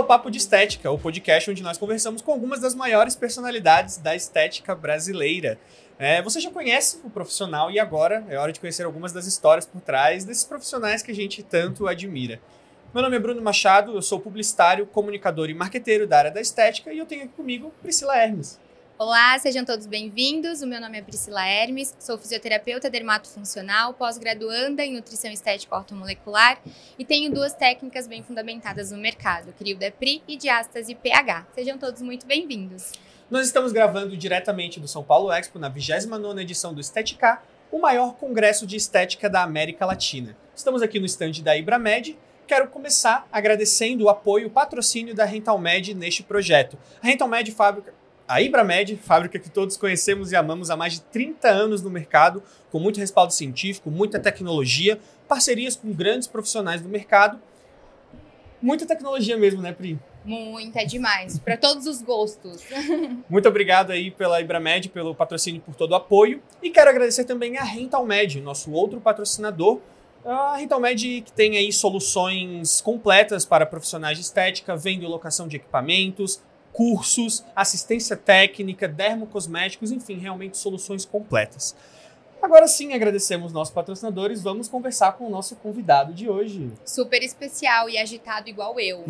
ao Papo de Estética, o podcast onde nós conversamos com algumas das maiores personalidades da estética brasileira. É, você já conhece o profissional e agora é hora de conhecer algumas das histórias por trás desses profissionais que a gente tanto admira. Meu nome é Bruno Machado, eu sou publicitário, comunicador e marqueteiro da área da estética e eu tenho aqui comigo Priscila Hermes. Olá, sejam todos bem-vindos. O meu nome é Priscila Hermes, sou fisioterapeuta dermatofuncional, pós-graduanda em nutrição estética ortomolecular e tenho duas técnicas bem fundamentadas no mercado, CRIO-DEPRI e diástase pH. Sejam todos muito bem-vindos. Nós estamos gravando diretamente do São Paulo Expo na 29ª edição do Estética, o maior congresso de estética da América Latina. Estamos aqui no estande da Ibramed quero começar agradecendo o apoio e o patrocínio da Rentalmed neste projeto. A Rentalmed fábrica, a Ibramed, fábrica que todos conhecemos e amamos há mais de 30 anos no mercado, com muito respaldo científico, muita tecnologia, parcerias com grandes profissionais do mercado. Muita tecnologia mesmo, né, Pri? Muita, é demais. Para todos os gostos. Muito obrigado aí pela Ibramed, pelo patrocínio, por todo o apoio. E quero agradecer também a Rentalmed, nosso outro patrocinador. A Rentalmed que tem aí soluções completas para profissionais de estética, vendo locação de equipamentos, cursos, assistência técnica, dermocosméticos, enfim, realmente soluções completas. Agora sim, agradecemos nossos patrocinadores. Vamos conversar com o nosso convidado de hoje. Super especial e agitado igual eu.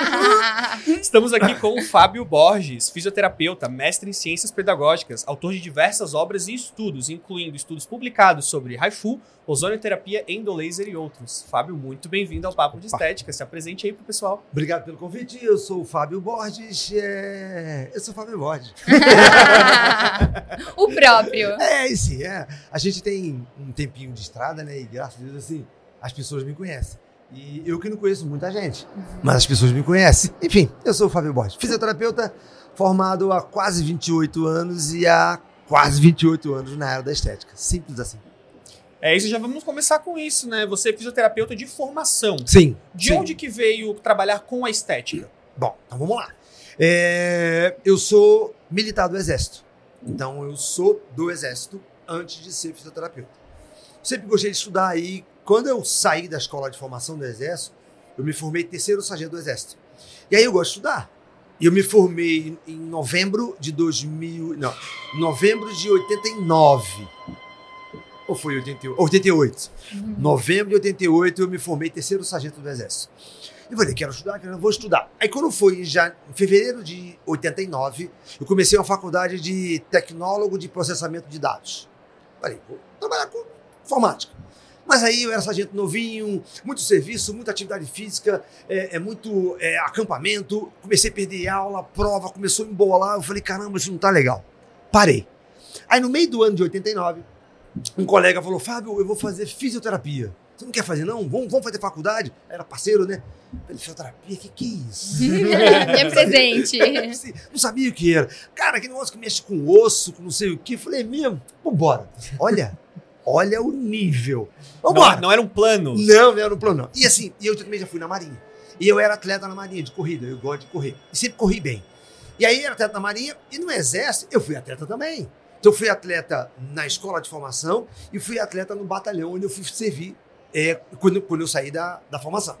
Estamos aqui com o Fábio Borges, fisioterapeuta, mestre em ciências pedagógicas, autor de diversas obras e estudos, incluindo estudos publicados sobre Haifu, ozonioterapia, endolaser e outros. Fábio, muito bem-vindo ao Papo de Estética. Se apresente aí pro pessoal. Obrigado pelo convite. Eu sou o Fábio Borges. É... Eu sou o Fábio Borges. o próprio. É, sim, é. A gente tem um tempinho de estrada, né? E graças a Deus, assim, as pessoas me conhecem. E eu que não conheço muita gente, mas as pessoas me conhecem. Enfim, eu sou o Fábio Borges, fisioterapeuta formado há quase 28 anos e há quase 28 anos na área da estética. Simples assim. É isso, já vamos começar com isso, né? Você é fisioterapeuta de formação. Sim. De sim. onde que veio trabalhar com a estética? Bom, então vamos lá. É, eu sou militar do Exército. Então eu sou do Exército antes de ser fisioterapeuta. Sempre gostei de estudar aí. Quando eu saí da escola de formação do Exército, eu me formei terceiro sargento do Exército. E aí eu gosto de estudar. E eu me formei em novembro de 2000, não, novembro de 89. Ou foi 88? 88. Uhum. Novembro de 88 eu me formei terceiro sargento do Exército. Eu falei, quero estudar, quero, vou estudar. Aí quando foi já em fevereiro de 89, eu comecei uma faculdade de tecnólogo de processamento de dados. Falei, vou trabalhar com informática. Mas aí eu era sargento novinho, muito serviço, muita atividade física, é, é muito é, acampamento. Comecei a perder aula, prova, começou a embolar. Eu falei, caramba, isso não tá legal. Parei. Aí no meio do ano de 89, um colega falou, Fábio, eu vou fazer fisioterapia. Você não quer fazer, não? Vamos, vamos fazer faculdade? Era parceiro, né? falei, fisioterapia, o que, que é isso? é presente. não sabia o que era. Cara, que negócio que mexe com osso, com não sei o que. Falei, é mesmo? Vambora. Olha, olha o nível. Vambora. Não, não era um plano. Não, não era um plano, não. E assim, eu também já fui na Marinha. E eu era atleta na Marinha, de corrida. Eu gosto de correr. E sempre corri bem. E aí, era atleta na Marinha. E no Exército, eu fui atleta também. Então, eu fui atleta na escola de formação e fui atleta no batalhão, onde eu fui servir é, quando, quando eu saí da, da formação.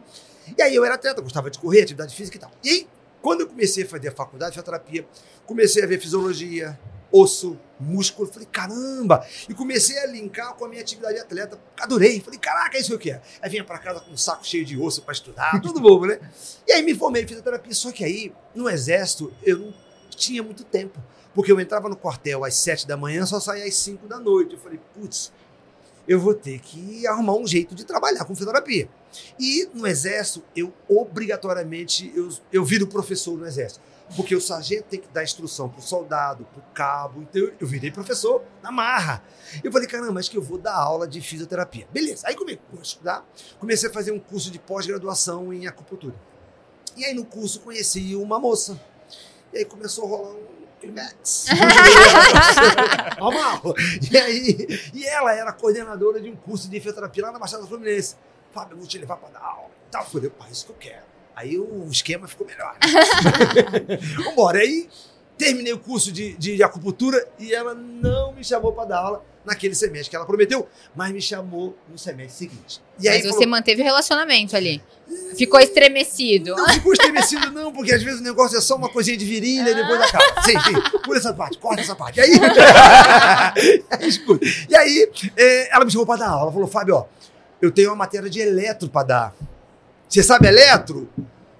E aí eu era atleta, gostava de correr, atividade física e tal. E aí, quando eu comecei a fazer a faculdade de fisioterapia, comecei a ver fisiologia, osso, músculo, falei, caramba! E comecei a linkar com a minha atividade de atleta. Adorei, falei, caraca, é isso que eu quero. Aí vinha para casa com um saco cheio de osso para estudar, tudo bobo, né? E aí me formei em fisioterapia, só que aí, no exército, eu não tinha muito tempo. Porque eu entrava no quartel às sete da manhã, só saía às cinco da noite. Eu falei, putz, eu vou ter que arrumar um jeito de trabalhar com fisioterapia. E no exército, eu obrigatoriamente, eu, eu viro professor no exército. Porque o sargento tem que dar instrução pro soldado, pro cabo. Então eu virei professor na marra. Eu falei, caramba, acho que eu vou dar aula de fisioterapia. Beleza. Aí comecei a estudar, comecei a fazer um curso de pós-graduação em acupuntura. E aí no curso conheci uma moça. E aí começou a rolar um climax. Normal. E aí, e ela era coordenadora de um curso de fisioterapia lá na Baixada Fluminense. Fábio, eu vou te levar para dar aula. Tá, eu falei, pá, isso que eu quero. Aí o esquema ficou melhor. Né? Vambora. Aí terminei o curso de, de, de acupuntura e ela não me chamou para dar aula naquele semestre que ela prometeu, mas me chamou no semestre seguinte. E aí mas você falou, manteve o relacionamento ali. Ficou estremecido. Não ficou estremecido, não, porque às vezes o negócio é só uma coisinha de virilha e depois acaba. Sim, sim, por essa parte, corta essa parte. E aí, escuta. E aí, é, ela me chamou para dar aula. Ela falou, Fábio, ó, eu tenho uma matéria de eletro para dar. Você sabe eletro?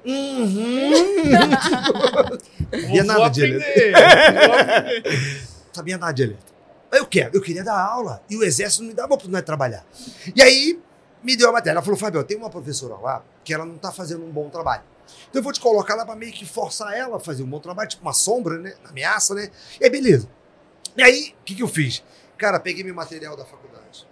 Uhum. Sabia nada de eletro. Sabia nada de eletro. Eu quero, eu queria dar aula. E o exército não me dava oportunidade de trabalhar. E aí, me deu a matéria. Ela falou, Fábio, tem uma professora lá que ela não está fazendo um bom trabalho. Então eu vou te colocar lá para meio que forçar ela a fazer um bom trabalho, tipo uma sombra, né? Ameaça, né? E aí, beleza. E aí, o que, que eu fiz? Cara, peguei meu material da faculdade,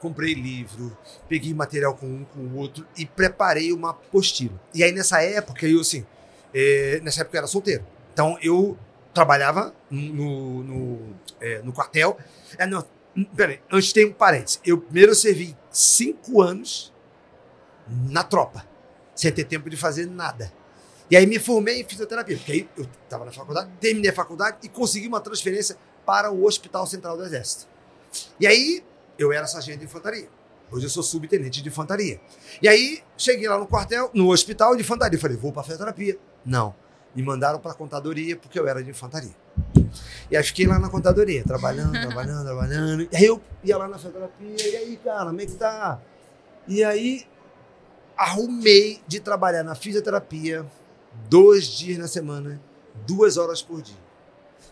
comprei livro, peguei material com um, com o outro e preparei uma apostila. E aí, nessa época, eu assim, é, nessa época eu era solteiro. Então eu trabalhava no, no, é, no quartel. É, não, peraí, antes tem um parênteses. Eu primeiro servi cinco anos na tropa, sem ter tempo de fazer nada. E aí me formei em fisioterapia, porque aí eu estava na faculdade, terminei a faculdade e consegui uma transferência para o Hospital Central do Exército. E aí eu era sargento de infantaria. Hoje eu sou subtenente de infantaria. E aí cheguei lá no quartel, no hospital de infantaria. Falei, vou para fisioterapia. Não. Me mandaram para a contadoria porque eu era de infantaria. E aí fiquei lá na contadoria, trabalhando, trabalhando, trabalhando. E aí eu ia lá na fisioterapia, e aí, cara, como é que tá? E aí arrumei de trabalhar na fisioterapia dois dias na semana, duas horas por dia.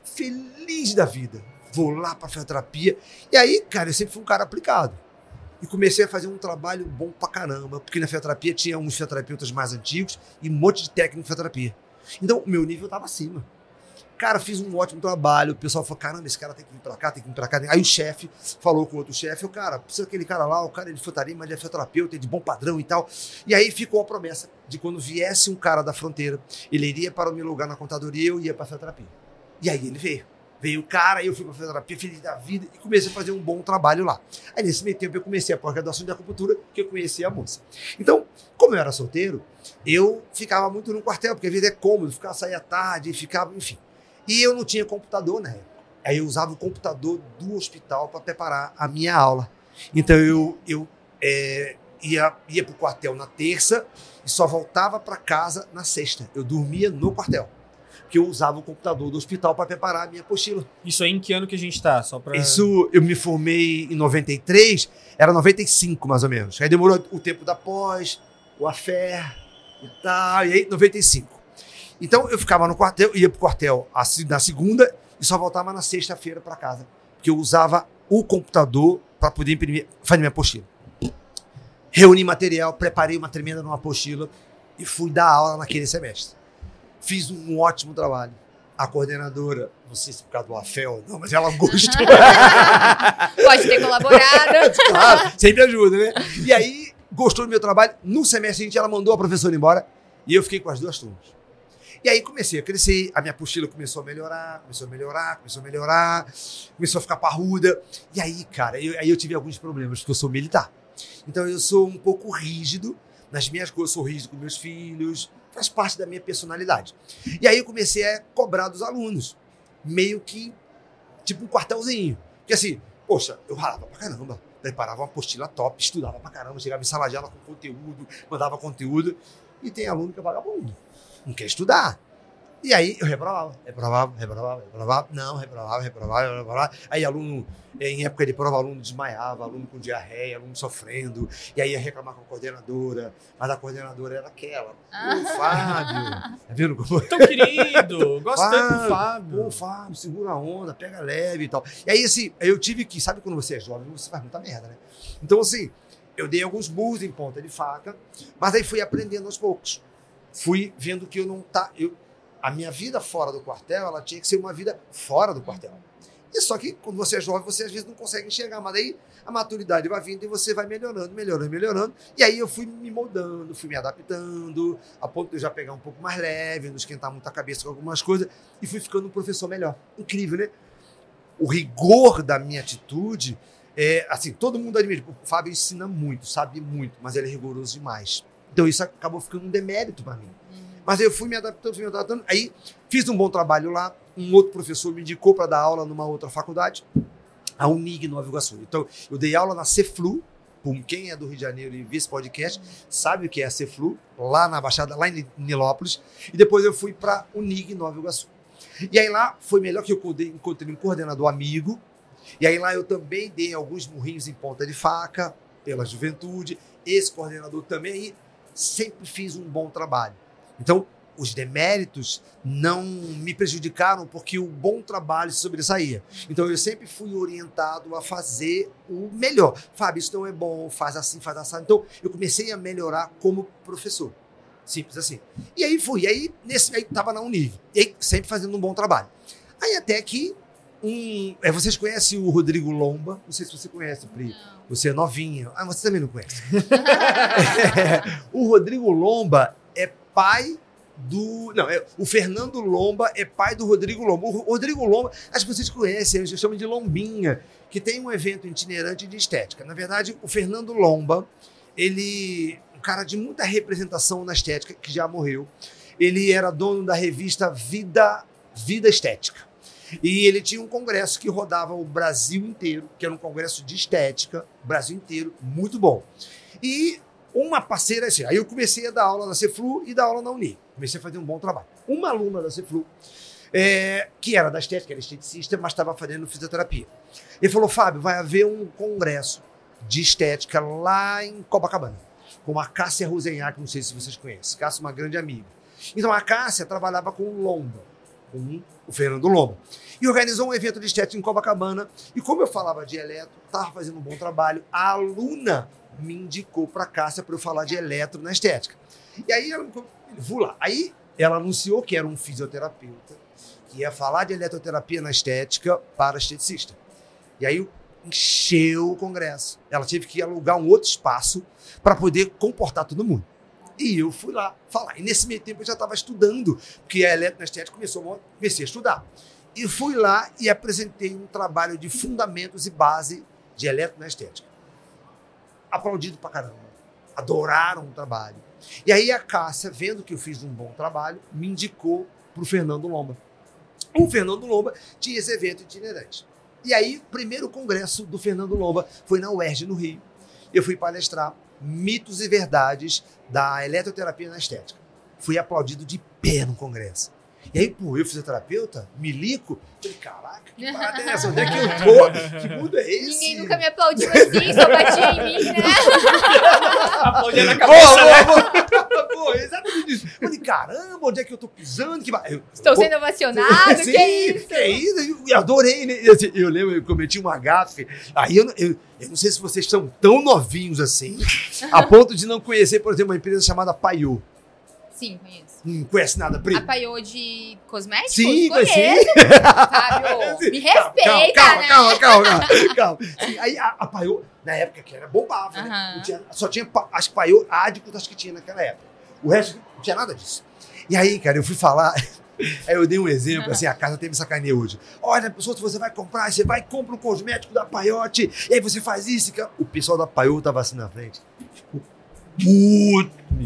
Feliz da vida. Vou lá para fisioterapia. E aí, cara, eu sempre fui um cara aplicado. E comecei a fazer um trabalho bom pra caramba, porque na fisioterapia tinha uns fisioterapeutas mais antigos e um monte de técnico de fisioterapia. Então, meu nível estava acima. Cara, fiz um ótimo trabalho. O pessoal falou: caramba, esse cara tem que vir pra cá, tem que vir pra cá. Aí o chefe falou com o outro chefe: o cara, precisa aquele cara lá, o cara é de futaria, mas ele é fisioterapeuta, é de bom padrão e tal. E aí ficou a promessa de quando viesse um cara da fronteira, ele iria para o meu lugar na contadoria eu ia pra fisioterapia. E aí ele veio. Veio o cara, eu fui pra fisioterapia, feliz da vida, e comecei a fazer um bom trabalho lá. Aí nesse meio tempo eu comecei a pós-graduação de acupuntura, que eu conheci a moça. Então, como eu era solteiro, eu ficava muito no quartel, porque a vida é cômodo, ficava à tarde, ficava, enfim. E eu não tinha computador na época. Aí eu usava o computador do hospital para preparar a minha aula. Então eu, eu é, ia, ia para o quartel na terça e só voltava para casa na sexta. Eu dormia no quartel. Porque eu usava o computador do hospital para preparar a minha apostila. Isso aí em que ano que a gente está? Só. Isso eu me formei em 93, era 95 mais ou menos. Aí demorou o tempo da pós, o afé e tal, e aí 95. Então eu ficava no quartel, ia pro quartel na segunda e só voltava na sexta-feira para casa. Porque eu usava o computador para poder imprimir, fazer minha apostila. Reuni material, preparei uma tremenda numa apostila e fui dar aula naquele semestre. Fiz um ótimo trabalho. A coordenadora, não sei se por causa do AFEL não, mas ela gostou. Pode ter colaborado. claro, sempre ajuda, né? E aí, gostou do meu trabalho. No semestre seguinte, ela mandou a professora embora e eu fiquei com as duas turmas. E aí comecei a crescer, a minha apostila começou a melhorar, começou a melhorar, começou a melhorar, começou a ficar parruda. E aí, cara, eu, aí eu tive alguns problemas, porque eu sou militar. Então eu sou um pouco rígido nas minhas coisas, sou rígido com meus filhos, faz parte da minha personalidade. E aí eu comecei a cobrar dos alunos, meio que tipo um quartelzinho. Porque assim, poxa, eu ralava pra caramba, preparava uma apostila top, estudava pra caramba, chegava em sala de aula com conteúdo, mandava conteúdo. E tem aluno que é vagabundo não quer estudar. E aí eu reprovava, reprovava, reprovava, reprovava, não, reprovava, reprovava, reprovava. Aí aluno, em época de prova, aluno desmaiava, aluno com diarreia, aluno sofrendo, e aí ia reclamar com a coordenadora, mas a coordenadora era aquela. Ô, Fábio, tá vendo como? Tão querido, gosto tanto do Fábio. Pô, Fábio, segura a onda, pega leve e tal. E aí, assim, eu tive que, sabe quando você é jovem, você faz muita merda, né? Então, assim, eu dei alguns burros em ponta de faca, mas aí fui aprendendo aos poucos fui vendo que eu não tá, eu, a minha vida fora do quartel, ela tinha que ser uma vida fora do quartel. E só que quando você é jovem, você às vezes não consegue enxergar, mas aí a maturidade vai vindo e você vai melhorando, melhorando, melhorando. E aí eu fui me moldando, fui me adaptando, a ponto de eu já pegar um pouco mais leve, não esquentar muito a cabeça com algumas coisas, e fui ficando um professor melhor. Incrível, né? O rigor da minha atitude, é, assim, todo mundo admira. O Fábio ensina muito, sabe muito, mas ele é rigoroso demais. Então isso acabou ficando um demérito para mim. Uhum. Mas eu fui me adaptando, fui me adaptando. Aí fiz um bom trabalho lá. Um outro professor me indicou para dar aula numa outra faculdade, a Unig Nova Iguaçu. Então, eu dei aula na Ceflu. Quem é do Rio de Janeiro e viu esse podcast sabe o que é a Ceflu, lá na Baixada, lá em Nilópolis. E depois eu fui para Unig Nova Iguaçu. E aí lá foi melhor que eu encontrei um coordenador amigo. E aí lá eu também dei alguns murrinhos em ponta de faca pela juventude. Esse coordenador também. E sempre fiz um bom trabalho. Então, os deméritos não me prejudicaram porque o bom trabalho se sobressaía. Então eu sempre fui orientado a fazer o melhor. Fábio, isso não é bom, faz assim, faz assim. Então eu comecei a melhorar como professor. Simples assim. E aí fui. E aí, nesse, aí tava na Univ. E aí, sempre fazendo um bom trabalho. Aí até que um. É, vocês conhecem o Rodrigo Lomba? Não sei se você conhece, Pri. Não. Você é novinha. Ah, você também não conhece. é, o Rodrigo Lomba pai do. Não, é, o Fernando Lomba é pai do Rodrigo Lomba. O Rodrigo Lomba, acho que vocês conhecem, eles chamam de Lombinha, que tem um evento itinerante de estética. Na verdade, o Fernando Lomba, ele. Um cara de muita representação na estética, que já morreu. Ele era dono da revista Vida, Vida Estética. E ele tinha um congresso que rodava o Brasil inteiro, que era um congresso de estética, Brasil inteiro, muito bom. E uma parceira assim, aí eu comecei a dar aula na Ceflu e dar aula na Uni. Comecei a fazer um bom trabalho. Uma aluna da Ceflu, é, que era da estética, era esteticista, mas estava fazendo fisioterapia. Ele falou: Fábio, vai haver um congresso de estética lá em Copacabana, com a Cássia Rosenhac, não sei se vocês conhecem. Cássia é uma grande amiga. Então a Cássia trabalhava com o Lomba, com o Fernando Lomba. E organizou um evento de estética em Copacabana. E como eu falava de eletro, estava fazendo um bom trabalho, a aluna me indicou para a Cássia para eu falar de eletro na estética. E aí ela vou lá. Aí ela anunciou que era um fisioterapeuta que ia falar de eletroterapia na estética para esteticista. E aí encheu o congresso. Ela teve que alugar um outro espaço para poder comportar todo mundo. E eu fui lá falar. E nesse meio tempo eu já estava estudando, porque a eletroestética começou, comecei a estudar. E fui lá e apresentei um trabalho de fundamentos e base de eletroestética. Aplaudido pra caramba. Adoraram o trabalho. E aí a Cássia, vendo que eu fiz um bom trabalho, me indicou para o Fernando Lomba. O Fernando Lomba tinha esse evento itinerante. E aí, primeiro congresso do Fernando Lomba foi na UERJ, no Rio. Eu fui palestrar mitos e verdades da eletroterapia na estética. Fui aplaudido de pé no congresso. E aí, pô, eu fisioterapeuta, milico, falei, caraca, que parada é essa? Onde é que eu tô? Que mundo é esse? Ninguém nunca me aplaudiu assim, só batia em mim, né? Aplaudia na cabeça, né? Pô, exatamente isso. Eu falei, caramba, onde é que eu tô pisando? Que... Eu, Estou sendo ovacionado, Sim, que isso? Que isso? Eu adorei, né? Eu, assim, eu lembro, eu cometi uma gafe. Aí eu, eu, eu não sei se vocês são tão novinhos assim, a ponto de não conhecer, por exemplo, uma empresa chamada Paiô. Sim, conheço. Não conhece nada, Pri? A Paiô de cosméticos? Sim, conheço, Fábio. Sim, Me calma, respeita, calma, né? Calma, calma, calma. calma. Sim, aí a, a Paiô, na época que era bombava, né? Aham. Não tinha- só tinha, que Paiô, Adicus, acho que tinha naquela época. O resto não tinha nada disso. E aí, cara, eu fui falar. Aí eu dei um exemplo, assim, a casa teve sacaneia hoje. Olha, pessoal, se você vai comprar, você vai e compra um cosmético da Paiote, e aí você faz isso. O pessoal da Paiô tava assim na frente. Ficou muito, ficou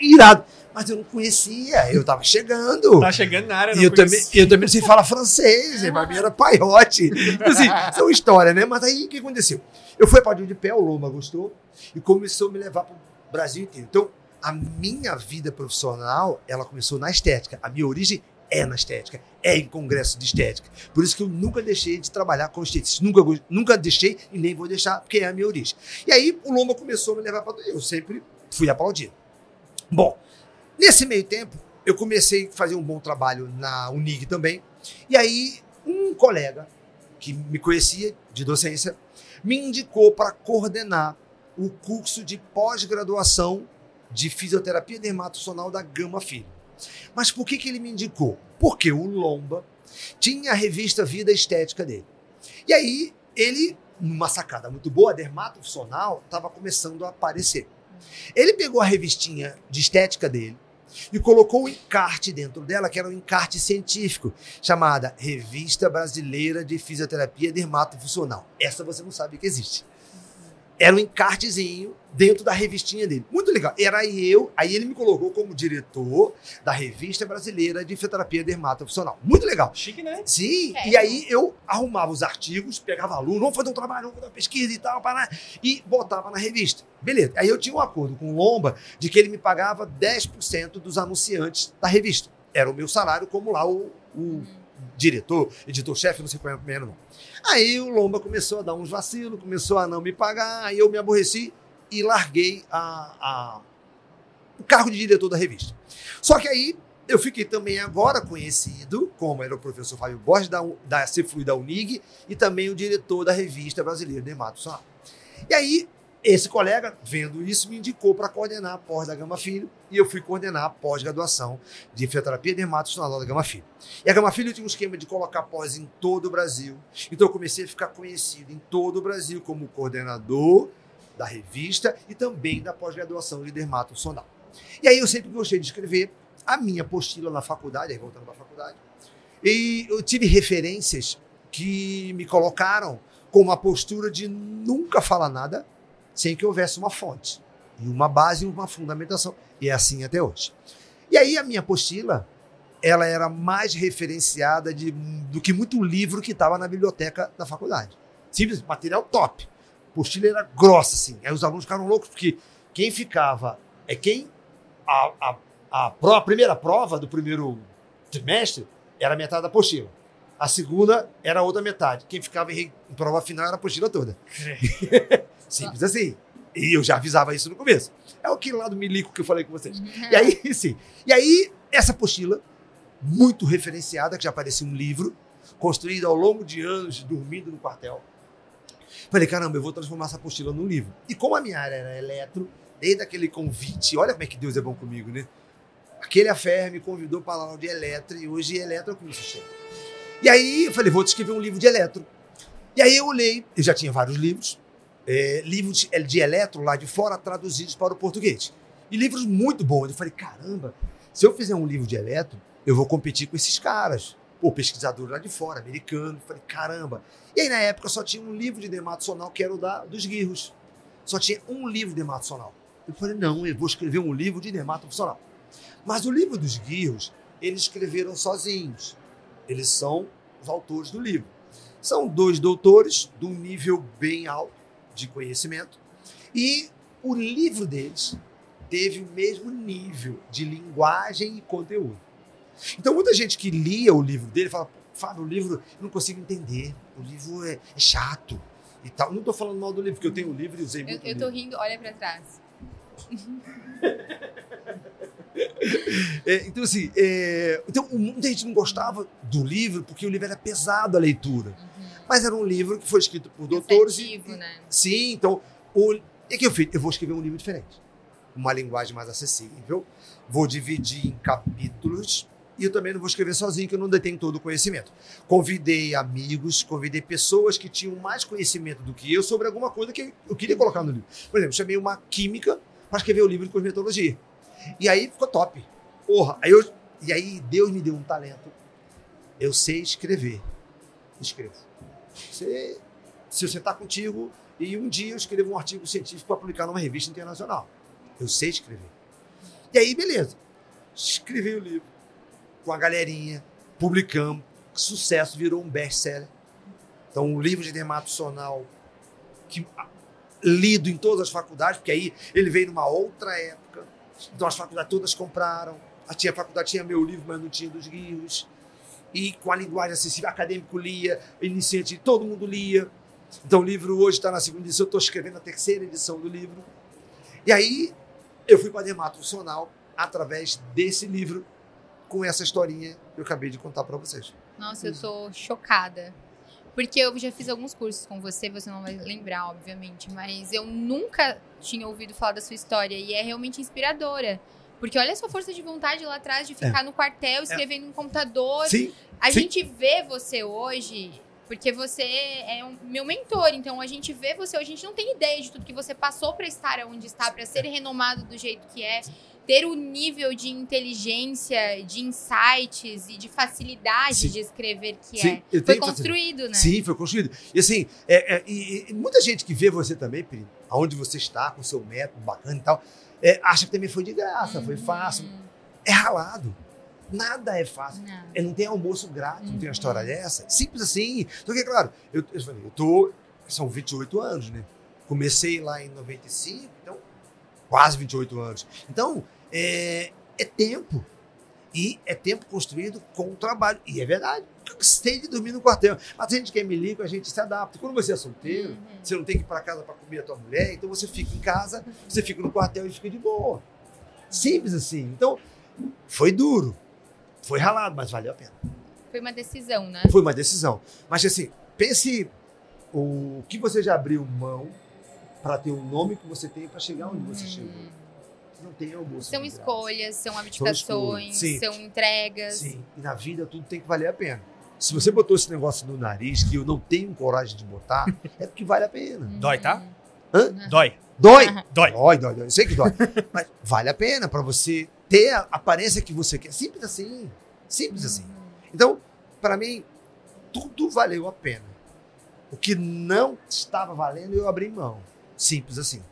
irado. Mas eu não conhecia, eu tava chegando. Tá chegando na área, E não eu também, conhecia. eu também não sei falar francês, pra mim era paiote. Então, Assim, são histórias, né? Mas aí o que aconteceu? Eu fui para de pé, o Loma gostou e começou a me levar para o Brasil inteiro. Então, a minha vida profissional, ela começou na estética. A minha origem é na estética, é em congresso de estética. Por isso que eu nunca deixei de trabalhar com esteticista. Nunca, nunca deixei e nem vou deixar, porque é a minha origem. E aí o Loma começou a me levar para. Eu sempre fui aplaudido. Bom, nesse meio tempo, eu comecei a fazer um bom trabalho na Unig também. E aí, um colega que me conhecia de docência me indicou para coordenar o curso de pós-graduação de fisioterapia dermatossomal da Gama Filho. Mas por que, que ele me indicou? Porque o Lomba tinha a revista Vida Estética dele. E aí, ele, numa sacada muito boa, a dermatossomal estava começando a aparecer. Ele pegou a revistinha de estética dele e colocou o encarte dentro dela, que era um encarte científico, chamada Revista Brasileira de Fisioterapia Dermatofuncional. Essa você não sabe que existe. Era um encartezinho dentro da revistinha dele. Muito legal. Era eu, aí ele me colocou como diretor da revista brasileira de fisioterapia dermatofuncional. Muito legal. Chique, né? Sim, É. e aí eu arrumava os artigos, pegava aluno, vamos fazer um trabalho, vamos fazer uma pesquisa e tal, para e botava na revista. Beleza. Aí eu tinha um acordo com o Lomba de que ele me pagava 10% dos anunciantes da revista. Era o meu salário como lá o, o diretor, editor-chefe, não sei qual é o primeiro não. Aí o Lomba começou a dar uns vacilos, começou a não me pagar, aí eu me aborreci e larguei a, a- o cargo de diretor da revista. Só que aí eu fiquei também agora conhecido, como era o professor Fábio Borges, da, da Ceflui da Unig, e também o diretor da revista brasileira Dermato Solar. E aí, esse colega, vendo isso, me indicou para coordenar a pós da Gama Filho, e eu fui coordenar a pós-graduação de fisioterapia dermatossonar da Gama Filho. E a Gama Filho tinha um esquema de colocar pós em todo o Brasil, então eu comecei a ficar conhecido em todo o Brasil como coordenador da revista e também da pós-graduação de dermatossonar. E aí eu sempre gostei de escrever a minha apostila na faculdade, aí voltando para a faculdade, e eu tive referências que me colocaram com uma postura de nunca falar nada sem que houvesse uma fonte, e uma base e uma fundamentação. E é assim até hoje. E aí a minha apostila, ela era mais referenciada de- do que muito livro que estava na biblioteca da faculdade. Simples, material top. A apostila era grossa, assim. Aí os alunos ficaram loucos, porque quem ficava é quem a, a, a, a primeira prova do primeiro trimestre era metade da apostila. A segunda era a outra metade. Quem ficava em, em prova final era a apostila toda. Simples assim. E eu já avisava isso no começo. É o que lá do milico que eu falei com vocês. E aí, sim. E aí, essa apostila, muito referenciada, que já parecia um livro, construída ao longo de anos, dormindo no quartel. Falei, caramba, eu vou transformar essa apostila num livro. E como a minha área era eletro, desde aquele convite, olha como é que Deus é bom comigo, né? Aquele afé me convidou para aula de eletro e hoje eletro é o que me sustenta. E aí eu falei, vou te escrever um livro de eletro. E aí eu olhei, eu já tinha vários livros, é, livros de, de eletro lá de fora traduzidos para o português. E livros muito bons. Eu falei, caramba, se eu fizer um livro de eletro, eu vou competir com esses caras. Pô, pesquisador lá de fora, americano. Eu falei, caramba. E aí, na época, só tinha um livro de dermatosonal, que era o da, dos guirros. Só tinha um livro de dermatosonal. Eu falei, não, eu vou escrever um livro de dermatofuncional. Mas o livro dos guirros, eles escreveram sozinhos. Eles são os autores do livro. São dois doutores de um nível bem alto de conhecimento. E o livro deles teve o mesmo nível de linguagem e conteúdo. Então, muita gente que lia o livro dele fala: Fábio, o livro eu não consigo entender, o livro é, é chato e tal. Não estou falando mal do livro, porque eu tenho o livro e usei muito. eu livro. rindo, olha pra trás. É, então, assim, é, então, muita gente não gostava do livro porque o livro era pesado a leitura. Mas era um livro que foi escrito por doutores. e- Cansativo, né? Sim, então, o e que eu fiz? Eu vou escrever um livro diferente. Uma linguagem mais acessível. Vou dividir em capítulos. E eu também não vou escrever sozinho, que eu não detenho todo o conhecimento. Convidei amigos, convidei pessoas que tinham mais conhecimento do que eu sobre alguma coisa que eu queria colocar no livro. Por exemplo, chamei uma química para escrever o livro de cosmetologia. E aí ficou top. Porra, aí eu, e aí Deus me deu um talento. Eu sei escrever. Escrevo. Você, se você está contigo, e um dia eu escrevo um artigo científico para publicar numa revista internacional. Eu sei escrever. E aí, beleza. Escrevi o livro com a galerinha, publicamos, sucesso, virou um best-seller. Então, um livro de dermatosonal que, ah, lido em todas as faculdades, porque aí ele veio numa outra época. Então, as faculdades todas compraram. A, tinha, a faculdade tinha meu livro, mas não tinha dos guios. E com a linguagem acessível, acadêmico lia, iniciante, todo mundo lia. Então, o livro hoje está na segunda edição, estou escrevendo a terceira edição do livro. E aí, eu fui para a dermatosonal através desse livro, com essa historinha que eu acabei de contar para vocês. Nossa, eu tô chocada. Porque eu já fiz alguns cursos com você, você não vai lembrar, obviamente, mas eu nunca tinha ouvido falar da sua história e é realmente inspiradora. Porque olha a sua força de vontade lá atrás de ficar no quartel, escrevendo no computador. Sim, A sim. gente vê você hoje, porque você é um meu mentor, então a gente vê você hoje, a gente não tem ideia de tudo que você passou pra estar onde está, pra ser renomado do jeito que é. ter o nível de inteligência, de insights e de facilidade Sim. de escrever que Sim, é. Foi construído, né? Sim, foi construído. E assim, é, é, e, muita gente que vê você também, Peri, aonde você está, com o seu método bacana e tal, é, acha que também foi de graça, foi Uhum. fácil. É ralado. Nada é fácil. Não. É, não tem almoço grátis, não tem Uhum. uma história dessa. Simples assim. Então, claro, eu, eu, falei, eu tô. São 28 anos, né? Comecei lá em 95, então, quase 28 anos. Então, é, é tempo. E é tempo construído com o trabalho. E é verdade. Eu gostei de dormir no quartel. Mas a gente que é milico, a gente se adapta. Quando você é solteiro, Uhum. você não tem que ir para casa para comer a tua mulher, então você fica em casa, você fica no quartel e fica de boa. Simples assim. Então, foi duro. Foi ralado, mas valeu a pena. Foi uma decisão, né? Foi uma decisão. Mas assim, pense o que você já abriu mão para ter o nome que você tem para chegar onde você chegou. Não tem almoço. São escolhas, são abdicações, Sim. são entregas. Sim, e na vida tudo tem que valer a pena. Se você botou esse negócio no nariz que eu não tenho coragem de botar, é porque vale a pena. Dói, tá? Hã? Dói. Dói! Dói. Dói, dói, dói. Eu sei que dói. Mas vale a pena para você ter a aparência que você quer. Simples assim. Simples assim. Então, para mim, tudo valeu a pena. O que não estava valendo, eu abri mão. Simples assim.